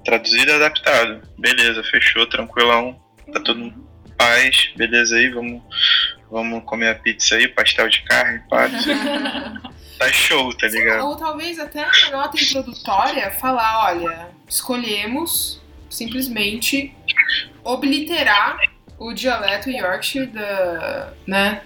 Speaker 1: traduzido e adaptado, beleza, fechou, tranquilão, tá tudo em paz, beleza aí, vamos, vamos comer a pizza aí, pastel de carne, pá, tá show, tá ligado?
Speaker 3: Ou talvez até na nota introdutória falar, olha, escolhemos simplesmente obliterar o dialeto Yorkshire da, né?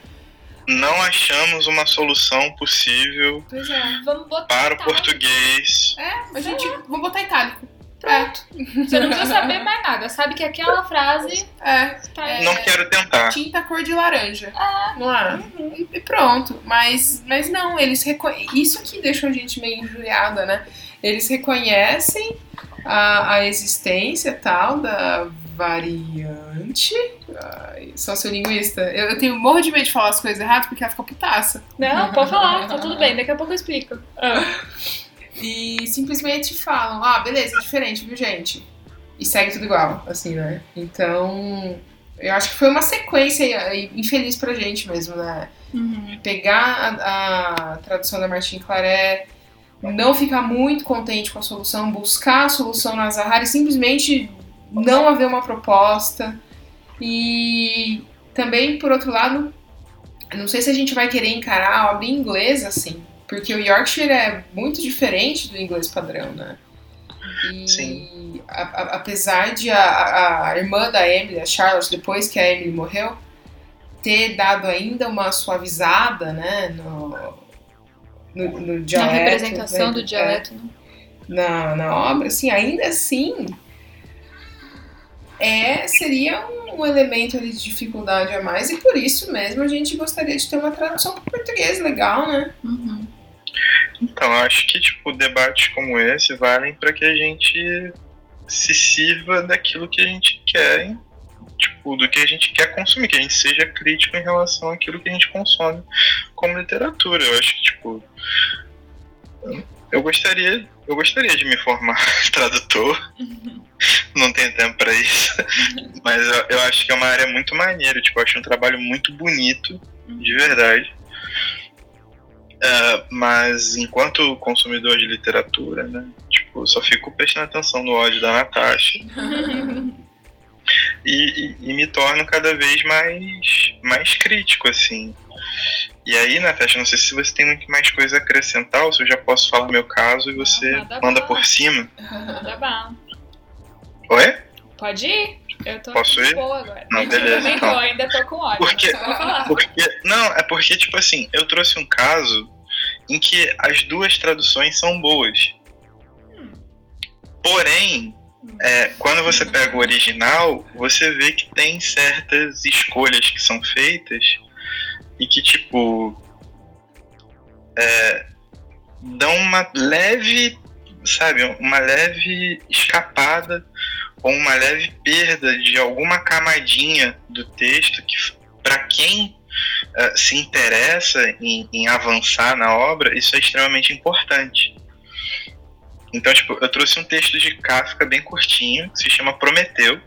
Speaker 1: Não achamos uma solução possível
Speaker 3: é.
Speaker 2: para
Speaker 1: o português.
Speaker 3: É, a gente vamos botar itálico.
Speaker 2: Pronto. Você não precisa saber mais nada. Sabe que aquela frase
Speaker 3: É,
Speaker 2: tá aí.
Speaker 1: Não quero tentar.
Speaker 3: tinta cor de laranja.
Speaker 2: Ah,
Speaker 3: Não é? E- E pronto. Mas, mas não, eles reconhecem. Isso que deixa a gente meio injuriada, né? Eles reconhecem a, a existência tal da variante. Ai, sociolinguista. Eu, eu tenho um morro de medo de falar as coisas erradas porque ela fica putaça.
Speaker 2: Não, pode falar, tá tudo bem, daqui a pouco eu explico. Ah.
Speaker 3: E simplesmente falam: ah, beleza, é diferente, viu, gente? E segue tudo igual, assim, né? Então. Eu acho que foi uma sequência infeliz pra gente mesmo, né? pegar a, a tradução da Martin Claret, não ficar muito contente com a solução, buscar a solução na Zahara e simplesmente não haver uma proposta. E também, por outro lado, não sei se a gente vai querer encarar a obra em inglês assim, porque o Yorkshire é muito diferente do inglês padrão, né? E
Speaker 1: Sim.
Speaker 3: a- a- apesar de a, a- irmã da Emily, a Charlotte, depois que a Emily morreu, ter dado ainda uma suavizada, né, no, no, no
Speaker 2: Na
Speaker 3: dialeto.
Speaker 2: representação
Speaker 3: né,
Speaker 2: do dialeto, né?
Speaker 3: na, na obra, assim, ainda assim, é, seria um, um elemento ali de dificuldade a mais, e por isso mesmo a gente gostaria de ter uma tradução para português legal, né?
Speaker 2: Uhum.
Speaker 1: Então, eu acho que tipo, debates como esse valem para que a gente se sirva daquilo que a gente quer, hein? tipo, do que a gente quer consumir, que a gente seja crítico em relação àquilo que a gente consome como literatura. Eu acho que, tipo, eu gostaria, eu gostaria de me formar tradutor. Não tenho tempo para isso, mas eu, eu acho que é uma área muito maneira, tipo, eu acho um trabalho muito bonito, de verdade. É, mas enquanto consumidor de literatura, né, tipo, eu só fico prestando atenção no ódio da Natasha e, e- e me torno cada vez mais, mais crítico, assim. E aí, Natasha, não sei se você tem muito mais coisa a acrescentar ou se eu já posso falar meu caso e você
Speaker 2: manda
Speaker 1: manda
Speaker 2: bala.
Speaker 1: por cima.
Speaker 2: Tá bom.
Speaker 1: Oi?
Speaker 2: Pode ir. Eu tô
Speaker 1: Posso ir?
Speaker 2: boa agora.
Speaker 1: Não,
Speaker 2: Eu
Speaker 1: beleza,
Speaker 2: também
Speaker 1: então.
Speaker 2: tô, ainda tô com ódio.
Speaker 1: Por quê?
Speaker 2: mas Pode falar.
Speaker 1: Porque, não, é porque, tipo assim, eu trouxe um caso em que as duas traduções são boas. Porém, é, quando você pega o original, você vê que tem certas escolhas que são feitas e que, tipo, é, dão uma leve, sabe, uma leve escapada ou uma leve perda de alguma camadinha do texto que, para quem eh, se interessa em, em avançar na obra, isso é extremamente importante. Então, tipo, eu trouxe um texto de Kafka bem curtinho, que se chama Prometeu.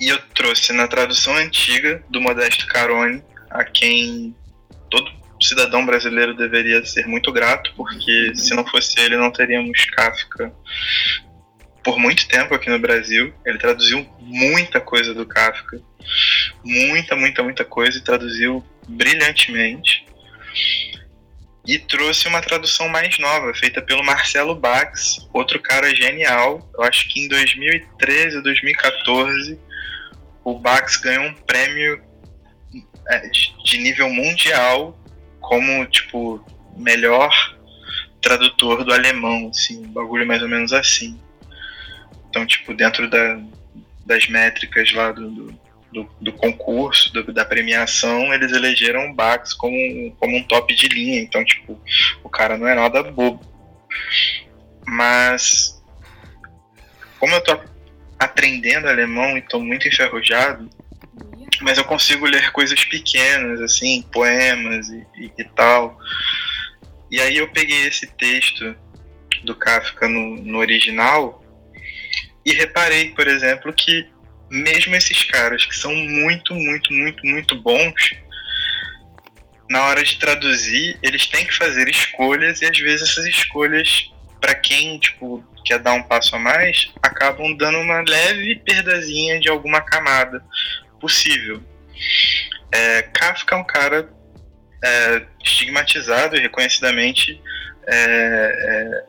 Speaker 1: E eu trouxe na tradução antiga do Modesto Carone, a quem todo cidadão brasileiro deveria ser muito grato, porque se não fosse ele, não teríamos Kafka por muito tempo aqui no Brasil. Ele traduziu muita coisa do Kafka. Muita, muita, muita coisa e traduziu brilhantemente. E trouxe uma tradução mais nova, feita pelo Marcelo Bax, outro cara genial. Eu acho que em 2013 ou 2014 o Bax ganhou um prêmio é, de, de nível mundial como, tipo, melhor tradutor do alemão, assim, um bagulho mais ou menos assim. Então, tipo, dentro da, das métricas lá do, do, do, do concurso, do- da premiação, eles elegeram o Bax como, como um top de linha. Então, tipo, o cara não é nada bobo. Mas, como eu tô aprendendo alemão e tô muito enferrujado, mas eu consigo ler coisas pequenas, assim, poemas e, e- e tal. E aí eu peguei esse texto do Kafka no, no original e reparei, por exemplo, que mesmo esses caras que são muito, muito, muito, muito bons, na hora de traduzir, eles têm que fazer escolhas e às vezes essas escolhas, para quem tipo quer dar um passo a mais, acabam dando uma leve perdazinha de alguma camada possível. É, Kafka é um cara é, estigmatizado e reconhecidamente é,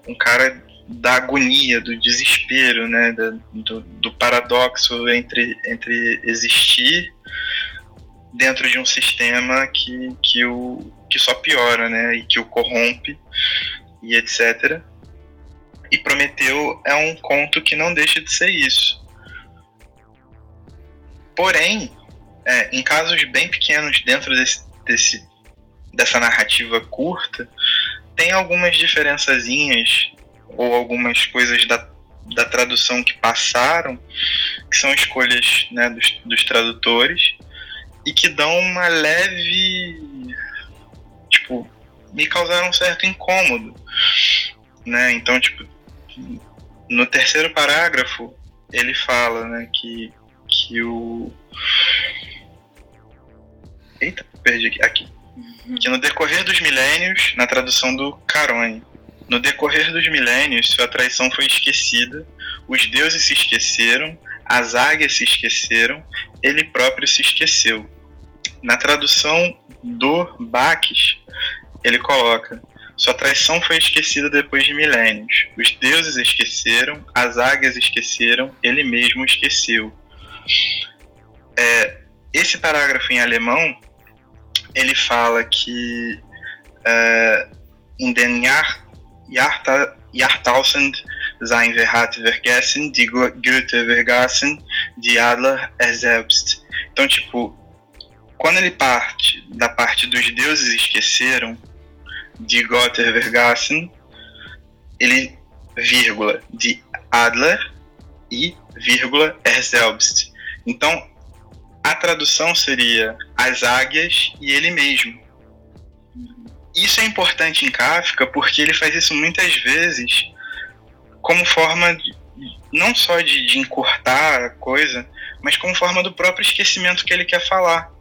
Speaker 1: é, um cara da agonia, do desespero, né, do, do paradoxo entre, entre existir dentro de um sistema que, que, o, que só piora, né, e que o corrompe e etc. e Prometeu é um conto que não deixa de ser isso. Porém, é, em casos bem pequenos dentro desse, desse, dessa narrativa curta, tem algumas diferençazinhas ou algumas coisas da, da tradução que passaram, que são escolhas né, dos, dos tradutores, e que dão uma leve. Tipo, me causaram um certo incômodo. Né? Então, tipo, no terceiro parágrafo, ele fala né, que, que o. Eita, perdi aqui. aqui. Uhum. Que no decorrer dos milênios, na tradução do Carone, no decorrer dos milênios, sua traição foi esquecida, os deuses se esqueceram, as águias se esqueceram, ele próprio se esqueceu. Na tradução do Baques, ele coloca: sua traição foi esquecida depois de milênios. Os deuses esqueceram, as águias esqueceram, ele mesmo esqueceu. É, esse parágrafo em alemão ele fala que uh, den Jahr, Jahrta, Jahrtausend sein wir hat vergessen, die Goethe vergassen, die Adler er selbst. Então, tipo, quando ele parte da parte dos deuses esqueceram, de Goethe vergassen, ele, vírgula, de Adler e, vírgula, er selbst. Então, a tradução seria as águias e ele mesmo. Isso é importante em Kafka porque ele faz isso muitas vezes como forma de, não só de, de encurtar a coisa, mas como forma do próprio esquecimento que ele quer falar.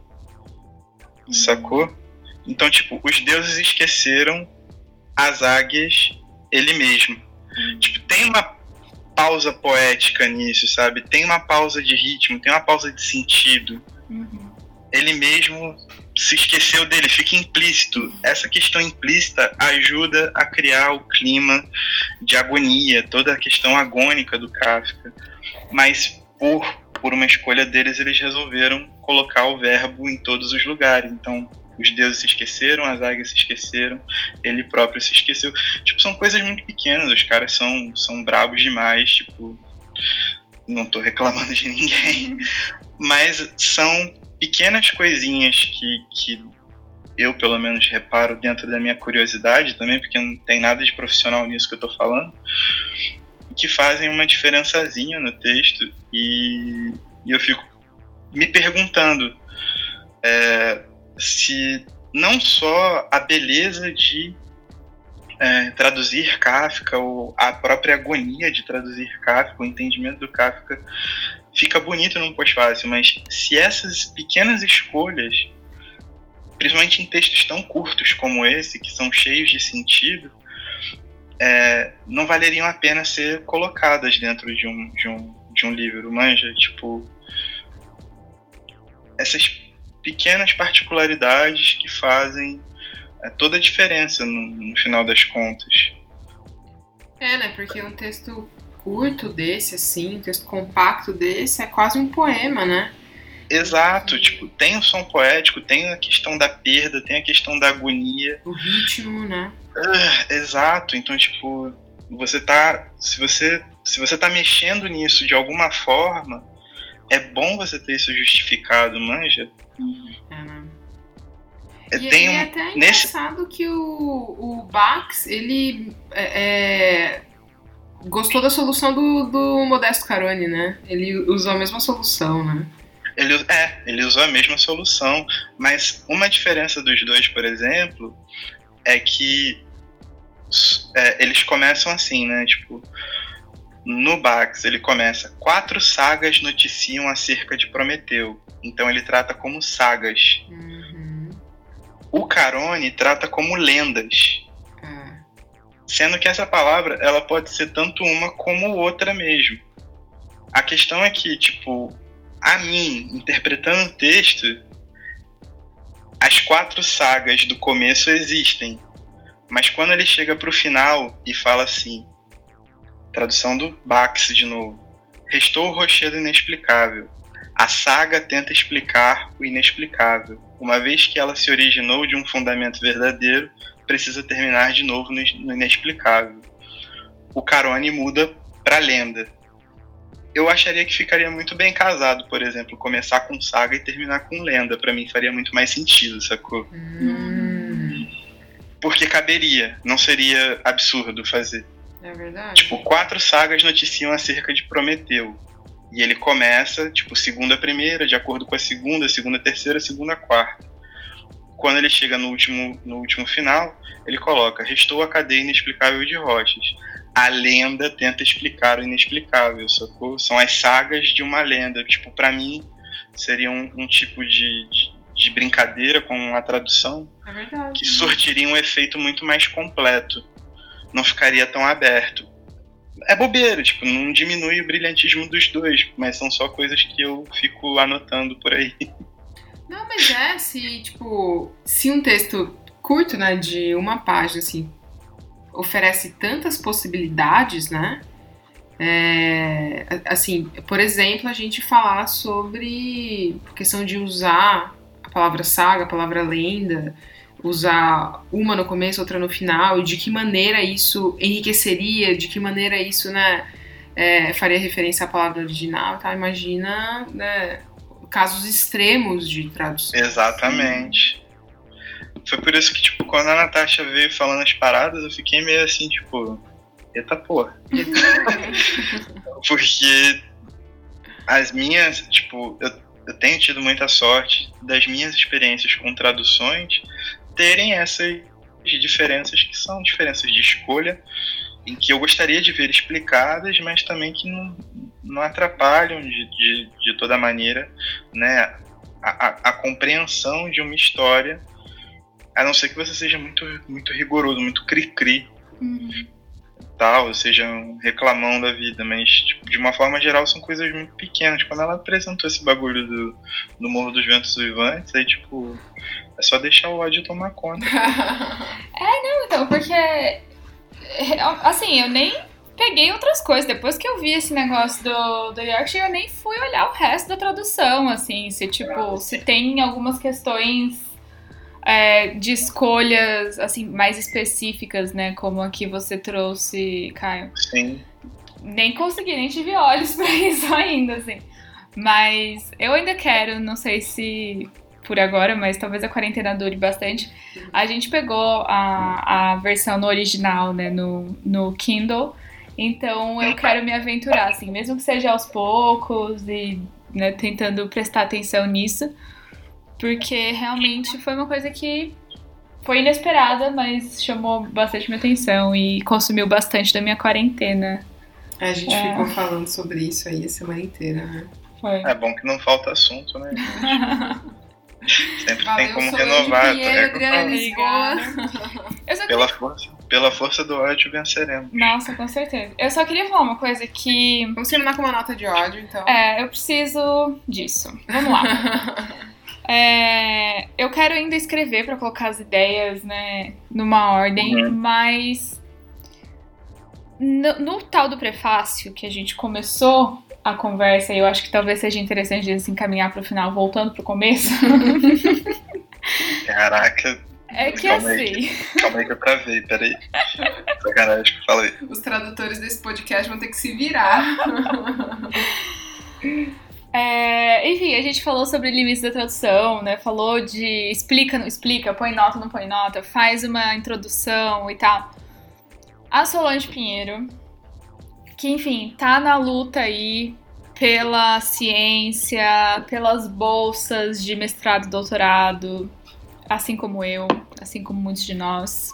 Speaker 1: Uhum. Sacou? Então, tipo, os deuses esqueceram as águias ele mesmo. Uhum. Tipo, tem uma pausa poética nisso, sabe? Tem uma pausa de ritmo, tem uma pausa de sentido. Uhum. Ele mesmo se esqueceu dele, fica implícito. Essa questão implícita ajuda a criar o clima de agonia, toda a questão agônica do Kafka. Mas por, por uma escolha deles, eles resolveram colocar o verbo em todos os lugares. Então, os deuses se esqueceram, as águias se esqueceram, ele próprio se esqueceu. Tipo, são coisas muito pequenas, os caras são, são brabos demais, tipo, não tô reclamando de ninguém, mas são pequenas coisinhas que, que eu, pelo menos, reparo dentro da minha curiosidade também, porque não tem nada de profissional nisso que eu tô falando, que fazem uma diferençazinha no texto e, e eu fico me perguntando é, se não só a beleza de é, traduzir Kafka ou a própria agonia de traduzir Kafka, o entendimento do Kafka fica bonito num pós-fácil, mas se essas pequenas escolhas, principalmente em textos tão curtos como esse, que são cheios de sentido, é, não valeriam a pena ser colocadas dentro de um, de um, de um livro, manja? Tipo, essas pequenas particularidades que fazem é, toda a diferença no, no final das contas.
Speaker 3: É, né? Porque um texto curto desse, assim, um texto compacto desse, é quase um poema, né?
Speaker 1: Exato, tipo, tem o som poético, tem a questão da perda, tem a questão da agonia.
Speaker 3: O ritmo, né?
Speaker 1: Uh, exato, então, tipo, você tá. Se você, se você tá mexendo nisso de alguma forma, é bom você ter isso justificado, manja?
Speaker 3: É, né? É, e tem é até engraçado nesse... que o, o Bax, ele é, é, gostou da solução do, do Modesto Carone, né? Ele usou a mesma solução, né?
Speaker 1: Ele, é, ele usou a mesma solução, mas uma diferença dos dois, por exemplo, é que é, eles começam assim, né? Tipo, no Bax ele começa: quatro sagas noticiam acerca de Prometeu. Então ele trata como sagas. Uhum. O Carone trata como lendas. Sendo que essa palavra ela pode ser tanto uma como outra mesmo. A questão é que, tipo, a mim, interpretando o texto, as quatro sagas do começo existem. Mas quando ele chega pro final e fala assim, tradução do Bax de novo, restou o rochedo inexplicável, a saga tenta explicar o inexplicável. Uma vez que ela se originou de um fundamento verdadeiro, precisa terminar de novo no inexplicável. o Carone muda pra lenda. Eu acharia que ficaria muito bem casado, por exemplo, começar com saga e terminar com lenda. Para mim faria muito mais sentido, sacou?
Speaker 3: Hum,
Speaker 1: Porque caberia, não seria absurdo fazer.
Speaker 3: é verdade.
Speaker 1: Tipo, quatro sagas noticiam acerca de Prometeu. E ele começa, tipo, segunda primeira, de acordo com a segunda, segunda terceira, segunda quarta. Quando ele chega no último, no último final, ele coloca: Restou a cadeia inexplicável de rochas. A lenda tenta explicar o inexplicável, sacou? São as sagas de uma lenda. Tipo, pra mim, seria um, um tipo de, de, de brincadeira com a tradução
Speaker 3: É verdade.
Speaker 1: que surtiria um efeito muito mais completo. Não ficaria tão aberto. É bobeira, tipo, não diminui o brilhantismo dos dois, mas são só coisas que eu fico anotando por aí.
Speaker 3: Não, mas é, se, tipo, se um texto curto, né, de uma página, assim, oferece tantas possibilidades, né? É, assim, por exemplo, a gente falar sobre questão de usar a palavra saga, a palavra lenda, usar uma no começo, outra no final, e de que maneira isso enriqueceria, de que maneira isso, né, é, faria referência à palavra original, tá? Imagina, né, casos extremos de tradução.
Speaker 1: Exatamente. Foi por isso que, tipo, quando a Natasha veio falando as paradas, eu fiquei meio assim, tipo, eita porra. Porque as minhas, tipo, eu, eu tenho tido muita sorte das minhas experiências com traduções terem essas diferenças que são diferenças de escolha, em que eu gostaria de ver explicadas, mas também que não, não atrapalham de, de, de toda maneira né, a, a, a compreensão de uma história, a não ser que você seja muito, muito rigoroso, muito cri-cri tal, seja um reclamão da vida, mas tipo, de uma forma geral são coisas muito pequenas. Quando ela apresentou esse bagulho do, do Morro dos Ventos Vivantes, aí tipo, é só deixar o ódio tomar conta.
Speaker 2: Então, porque. é, Assim, eu nem peguei outras coisas. Depois que eu vi esse negócio do, do Yorkshire, eu nem fui olhar o resto da tradução, assim. Se, tipo, se tem algumas questões é, de escolhas, assim, mais específicas, né? Como a que você trouxe, Caio.
Speaker 1: Sim.
Speaker 2: Nem consegui, nem tive olhos pra isso ainda, assim. Mas eu ainda quero, não sei se por agora, mas talvez a quarentena dure bastante. A gente pegou a, a versão no original, né, no, no Kindle. Então eu quero me aventurar, assim, mesmo que seja aos poucos e né, tentando prestar atenção nisso. Porque realmente foi uma coisa que foi inesperada, mas chamou bastante minha atenção e consumiu bastante da minha quarentena.
Speaker 3: A gente
Speaker 2: É.
Speaker 3: ficou falando sobre isso aí a semana inteira, né?
Speaker 2: Foi.
Speaker 1: É bom que não falta assunto, né? Sempre tem como renovar. tá
Speaker 3: Pinheiro. Lisboa.
Speaker 2: Eu só
Speaker 1: pela, força, pela força do ódio venceremos.
Speaker 2: Nossa, com certeza. Eu só queria falar uma coisa que.
Speaker 3: Vamos terminar com uma nota de ódio, então.
Speaker 2: É, eu preciso disso. Vamos lá. É, eu quero ainda escrever pra colocar as ideias, né, numa ordem,
Speaker 1: Uhum.
Speaker 2: mas no, no tal do prefácio que a gente começou a conversa, e eu acho que talvez seja interessante a gente encaminhar pro final, voltando pro começo,
Speaker 1: Caraca,
Speaker 2: é que
Speaker 1: Calma aí.
Speaker 2: assim.
Speaker 1: calma aí que eu travei, peraí. Sacanagem que eu falei.
Speaker 3: Os tradutores desse podcast vão ter que se virar.
Speaker 2: É, enfim, a gente falou sobre limites da tradução, né? Falou de explica, não explica, põe nota, não põe nota, faz uma introdução e tal. A Solange Pinheiro, que enfim, tá na luta aí pela ciência, pelas bolsas de mestrado e doutorado, assim como eu, assim como muitos de nós.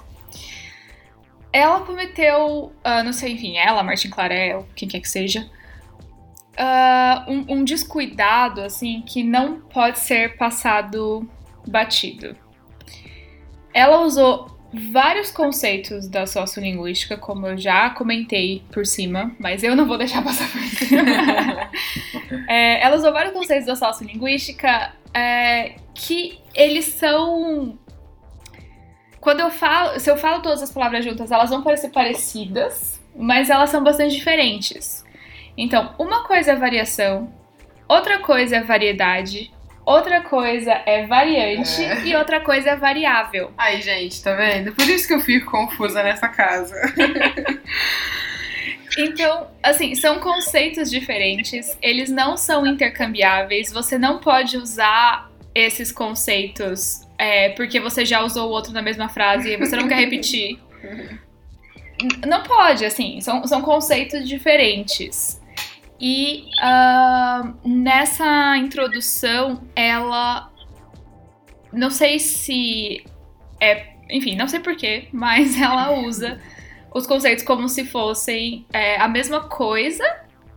Speaker 2: Ela cometeu, ah, não sei, enfim, ela, Martin Clarel, quem quer que seja, ah, um, um descuidado, assim, que não pode ser passado batido. Ela usou vários conceitos da sociolinguística, como eu já comentei por cima, mas eu não vou deixar passar por cima. É, ela usou vários conceitos da sociolinguística é, que eles são. Quando eu falo, se eu falo todas as palavras juntas, elas vão parecer parecidas, mas elas são bastante diferentes. Então, uma coisa é variação, outra coisa é variedade, outra coisa é variante
Speaker 3: É.
Speaker 2: e outra coisa é variável.
Speaker 3: Aí, gente, tá vendo? Por isso que eu fico confusa nessa casa.
Speaker 2: Então, assim, são conceitos diferentes, eles não são intercambiáveis, você não pode usar esses conceitos é, porque você já usou o outro na mesma frase e você não quer repetir. Não pode, assim, são, são conceitos diferentes. E uh, nessa introdução, ela. Não sei se é. Enfim, não sei porquê, mas ela usa os conceitos como se fossem é, a mesma coisa,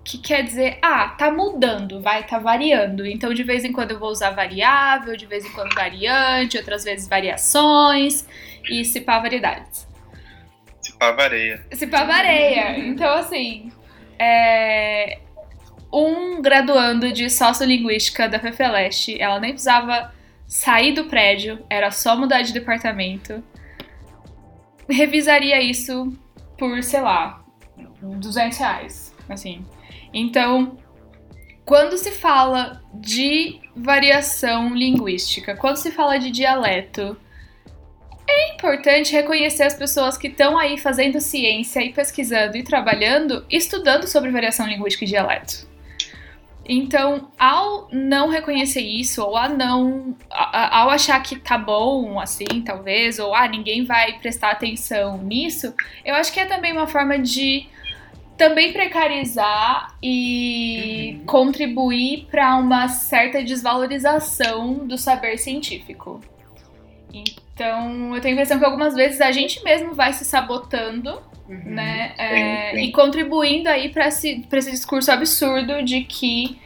Speaker 2: que quer dizer, ah, tá mudando, vai, tá variando. Então, de vez em quando eu vou usar variável, de vez em quando variante, outras vezes variações e se pá variedades.
Speaker 1: Se pá vareia.
Speaker 2: Se pá vareia. Então, assim, é... um graduando de sociolinguística da FEFELESTE, ela nem precisava sair do prédio, era só mudar de departamento. Revisaria isso por, sei lá, 200 reais, assim. Então, quando se fala de variação linguística, quando se fala de dialeto, é importante reconhecer as pessoas que estão aí fazendo ciência e pesquisando e trabalhando, estudando sobre variação linguística e dialeto. Então, ao não reconhecer isso, ou a não. ao achar que tá bom assim, talvez, ou ah, ninguém vai prestar atenção nisso, eu acho que é também uma forma de também precarizar e uhum. contribuir para uma certa desvalorização do saber científico. Então, eu tenho a impressão que algumas vezes a gente mesmo vai se sabotando, uhum. né? É, sim, sim. E contribuindo aí para esse, esse discurso absurdo de que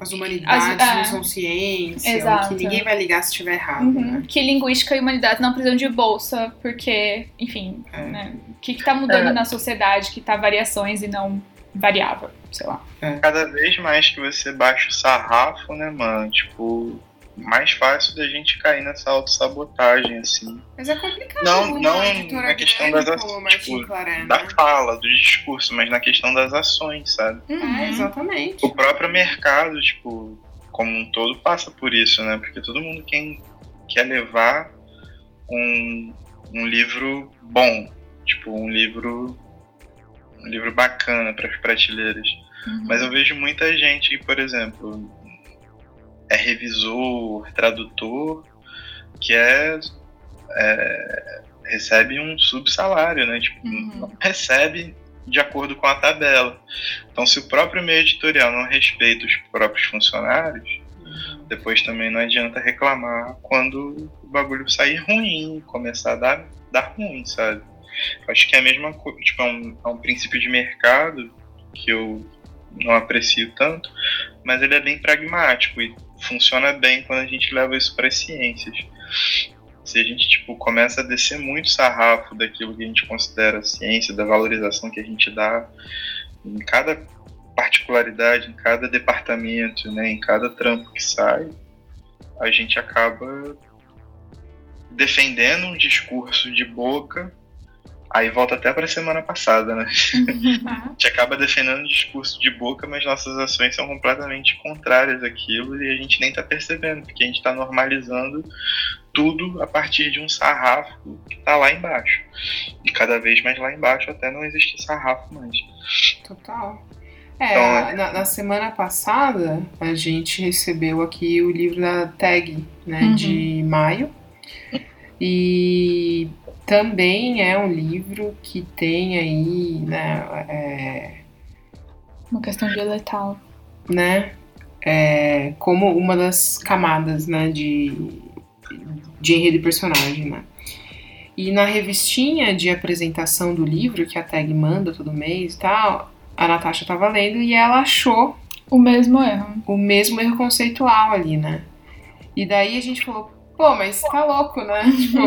Speaker 3: as humanidades as, não é. são ciência, exato. que ninguém vai ligar se estiver errado. Uhum. Né?
Speaker 2: Que linguística e humanidades não precisam de bolsa, porque, enfim, é. né? o que está mudando é. na sociedade que tá variações e não variável, sei lá.
Speaker 1: É. Cada vez mais que você baixa o sarrafo, né, mano? Tipo, mais fácil da gente cair nessa autossabotagem, assim.
Speaker 3: Mas é complicado.
Speaker 1: Não, não na questão das ações, tipo, da né? fala, do discurso, mas na questão das ações, sabe?
Speaker 3: Uhum. É, exatamente.
Speaker 1: O próprio mercado, tipo, como um todo, passa por isso, né? Porque todo mundo quem quer levar um, um livro bom, tipo, um livro um livro bacana para as prateleiras. Uhum. Mas eu vejo muita gente, por exemplo, é revisor, tradutor, que é, é recebe um subsalário, né? Tipo, uhum. não recebe de acordo com a tabela. Então, se o próprio meio editorial não respeita os próprios funcionários, depois também não adianta reclamar quando o bagulho sair ruim, começar a dar, dar ruim, sabe? Acho que é a mesma coisa, tipo, é um, é um princípio de mercado que eu não aprecio tanto, mas ele é bem pragmático e funciona bem quando a gente leva isso para as ciências. Se a gente tipo começa a descer muito sarrafo daquilo que a gente considera ciência, da valorização que a gente dá em cada particularidade, em cada departamento, né, em cada trampo que sai, a gente acaba defendendo um discurso de boca Aí volta até para a semana passada, né? Uhum. a gente acaba defendendo o discurso de boca, mas nossas ações são completamente contrárias àquilo e a gente nem está percebendo, porque a gente está normalizando tudo a partir de um sarrafo que está lá embaixo. E cada vez mais lá embaixo até não existe sarrafo mais.
Speaker 3: Total. É, então, é, na, na, semana passada a gente recebeu aqui o livro da Tag, né, uhum. de maio. E também é um livro que tem aí, né, é,
Speaker 2: uma questão dialetal,
Speaker 3: né, é, como uma das camadas, né, de, de enredo e personagem, né. E na revistinha de apresentação do livro, que a tag manda todo mês e tal, a Natasha tava lendo e ela achou
Speaker 2: o mesmo erro.
Speaker 3: O mesmo erro conceitual ali, né? E daí a gente falou, pô, mas tá louco, né? tipo,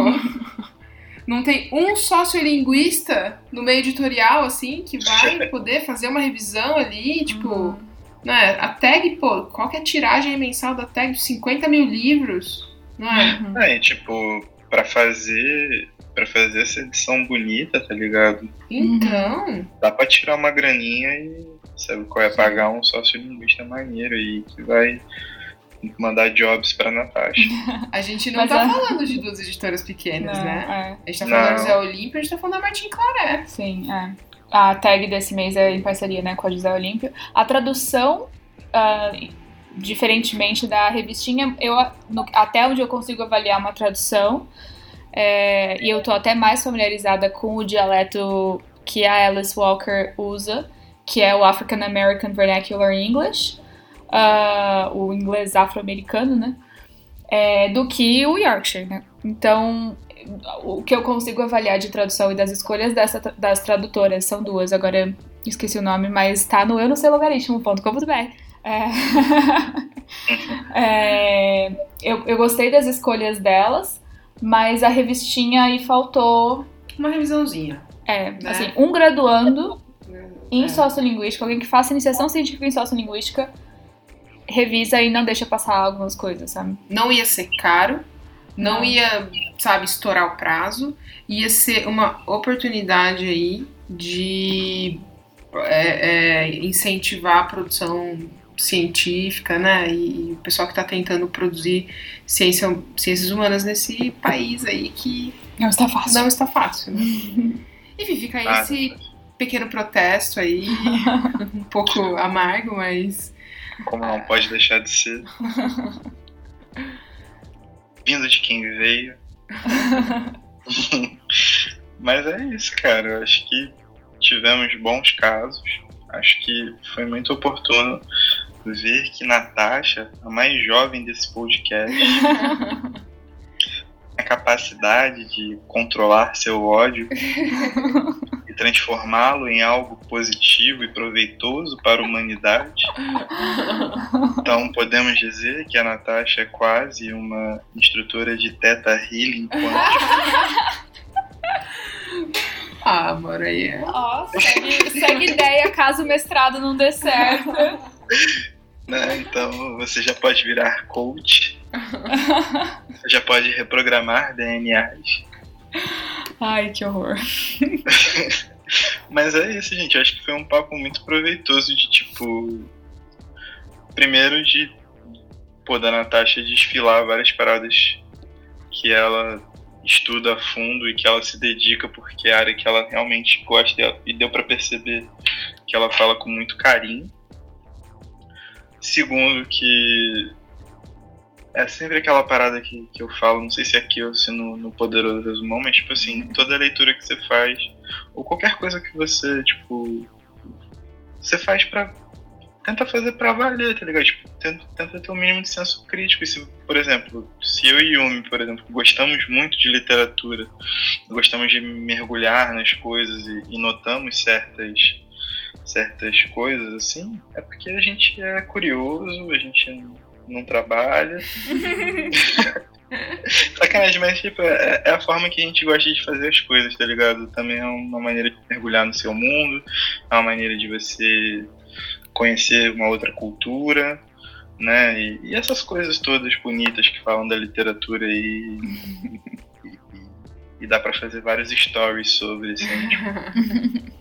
Speaker 3: não tem um sociolinguista no meio editorial, assim, que vai poder fazer uma revisão ali, tipo. Uhum. Né? A tag, pô, qual que é a tiragem mensal da tag? 50 mil livros, não é?
Speaker 1: Uhum. É, tipo, pra fazer. para fazer essa edição bonita, tá ligado?
Speaker 3: Então.
Speaker 1: Dá pra tirar uma graninha e sabe qual é pagar um sociolinguista maneiro aí que vai mandar jobs pra Natasha.
Speaker 3: a gente não Mas tá a... falando de duas editoras pequenas, não, né? É. A gente tá falando não. da Zé Olímpia, a gente tá falando da Martin Claré.
Speaker 2: Sim, é. a tag desse mês é em parceria né, com a José Olímpio. A tradução, uh, diferentemente da revistinha, eu, no, até onde eu consigo avaliar uma tradução, é, e eu tô até mais familiarizada com o dialeto que a Alice Walker usa, que é o African American Vernacular English, uh, o inglês afro-americano, né? É, do que o Yorkshire, né? Então, o que eu consigo avaliar de tradução e das escolhas dessa, das tradutoras são duas, agora esqueci o nome, mas tá no eu não sei logaritmo.com.br. É... é... eu, eu gostei das escolhas delas, mas a revistinha aí faltou.
Speaker 3: Uma revisãozinha.
Speaker 2: É, né? assim, um graduando em é. sociolinguística, alguém que faça iniciação científica em sociolinguística, revisa e não deixa passar algumas coisas, sabe?
Speaker 3: Não ia ser caro, não, não. ia, sabe, estourar o prazo, ia ser uma oportunidade aí de é, é, incentivar a produção científica, né? E, o pessoal que está tentando produzir ciência, ciências humanas nesse país aí que
Speaker 2: não está fácil.
Speaker 3: Não está fácil. Né? Enfim, fica aí ah, esse pequeno protesto aí, um pouco amargo, mas.
Speaker 1: Como não pode deixar de ser. Vindo de quem veio. mas é isso, cara. Eu acho que tivemos bons casos. Acho que foi muito oportuno ver que Natasha, a mais jovem desse podcast, a capacidade de controlar seu ódio e transformá-lo em algo positivo e proveitoso para a humanidade. Então podemos dizer que a Natasha é quase uma instrutora de Teta Healing quântico.
Speaker 3: Ah, amor, aí
Speaker 2: é. Ó, segue, segue ideia caso o mestrado não dê certo.
Speaker 1: Né? Então você já pode virar coach. você já pode reprogramar DNAs.
Speaker 2: Ai, que horror.
Speaker 1: Mas é isso, gente. Acho que foi um papo muito proveitoso de tipo. Primeiro de pô, da Natasha desfilar várias paradas que ela estuda a fundo e que ela se dedica porque é a área que ela realmente gosta e deu para perceber que ela fala com muito carinho. Segundo, que é sempre aquela parada que, que eu falo, não sei se é aqui ou se no, no Poderoso Resumão, mas tipo assim, toda leitura que você faz, ou qualquer coisa que você, tipo, você faz pra. Tenta fazer pra valer, tá ligado? Tipo, tenta, tenta ter o um mínimo de senso crítico. E se, por exemplo, se eu e Yumi, por exemplo, gostamos muito de literatura, gostamos de mergulhar nas coisas e, e notamos certas certas coisas assim, é porque a gente é curioso, a gente não trabalha. Sacanagem, mas tipo, é, é, a forma que a gente gosta de fazer as coisas, tá ligado? Também é uma maneira de mergulhar no seu mundo, é uma maneira de você conhecer uma outra cultura, né? E, e essas coisas todas bonitas que falam da literatura e, e, e dá para fazer vários stories sobre, assim, tipo,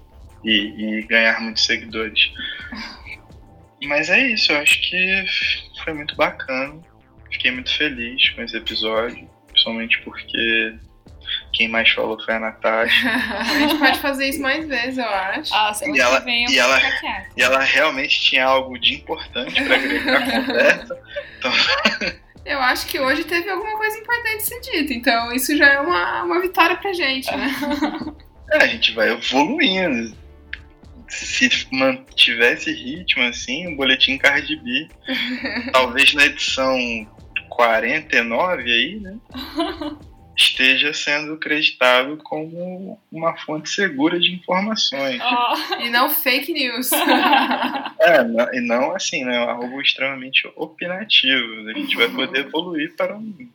Speaker 1: e, e ganhar muitos seguidores. Mas é isso, eu acho que foi muito bacana. Fiquei muito feliz com esse episódio, principalmente porque quem mais falou foi a Natasha.
Speaker 3: a gente pode fazer isso mais vezes, eu acho.
Speaker 2: Ah,
Speaker 1: e ela, vem, e, ela, e ela realmente tinha algo de importante para agregar a conversa. Então...
Speaker 3: Eu acho que hoje teve alguma coisa importante a ser dita, então isso já é uma, uma vitória pra gente, né?
Speaker 1: É, a gente vai evoluindo se mantiver esse ritmo assim, o boletim Cardi B, talvez na edição 49 aí, né? esteja sendo acreditado como uma fonte segura de informações.
Speaker 3: Oh, e não fake news.
Speaker 1: é, não, e não assim, né? Algo extremamente opinativo. A gente vai poder evoluir para um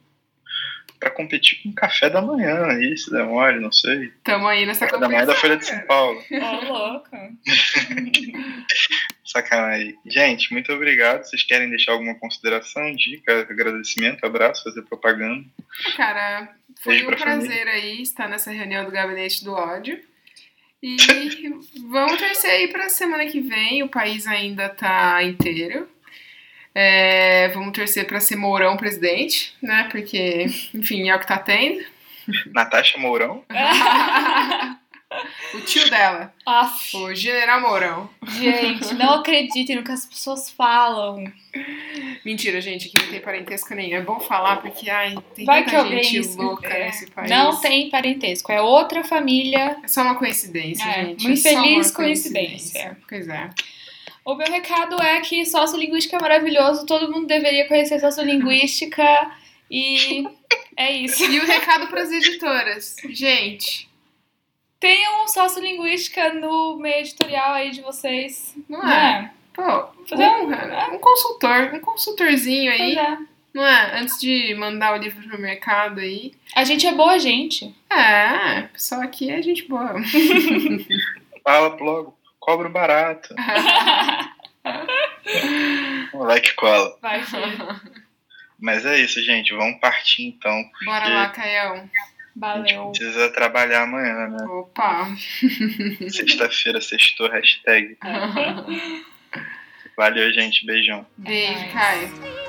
Speaker 1: para competir com café da manhã aí, se demore, não sei.
Speaker 3: Tamo aí nessa
Speaker 1: café da manhã da Folha de São Paulo.
Speaker 2: Ô, oh, louca.
Speaker 1: Sacanagem. Gente, muito obrigado. Vocês querem deixar alguma consideração, dica, agradecimento, abraço, fazer propaganda?
Speaker 3: Cara, foi Beijo um prazer família. aí estar nessa reunião do Gabinete do Ódio. E vamos torcer aí pra semana que vem. O país ainda tá inteiro. É, vamos torcer para ser Mourão presidente, né? Porque, enfim, é o que tá tendo.
Speaker 1: Natasha Mourão?
Speaker 3: O tio dela,
Speaker 2: Aff.
Speaker 3: o General Mourão.
Speaker 2: Gente, não acreditem no que as pessoas falam.
Speaker 3: Mentira, gente, aqui não tem parentesco nenhum. É bom falar porque, ai, tem
Speaker 2: Vai
Speaker 3: tanta
Speaker 2: que
Speaker 3: gente louca
Speaker 2: é,
Speaker 3: nesse país.
Speaker 2: Não tem parentesco, é outra família.
Speaker 3: É só uma coincidência,
Speaker 2: É,
Speaker 3: gente.
Speaker 2: uma
Speaker 3: é só uma
Speaker 2: infeliz coincidência.
Speaker 3: Pois é.
Speaker 2: O meu recado é que sociolinguística é maravilhoso, todo mundo deveria conhecer sociolinguística e é isso.
Speaker 3: E o recado para as editoras. Gente,
Speaker 2: Tenham um sociolinguística no meio editorial aí de vocês.
Speaker 3: não
Speaker 2: Não
Speaker 3: é?
Speaker 2: é?
Speaker 3: Pô,
Speaker 2: Fazer
Speaker 3: um,
Speaker 2: um-
Speaker 3: um consultor, um consultorzinho aí,
Speaker 2: Pois é.
Speaker 3: não é? Antes de mandar o livro pro mercado aí.
Speaker 2: A gente é boa gente.
Speaker 3: É, o pessoal aqui é gente boa.
Speaker 1: Fala logo, cobra o barato. Moleque cola.
Speaker 2: Vai, filho.
Speaker 1: Mas é isso, gente. Vamos partir então.
Speaker 3: Bora lá, Cael.
Speaker 1: A gente
Speaker 2: Valeu.
Speaker 1: precisa trabalhar amanhã, né?
Speaker 3: Opa.
Speaker 1: Sexta-feira, sextou, hashtag. Valeu, gente. Beijão.
Speaker 3: Beijo. Caio.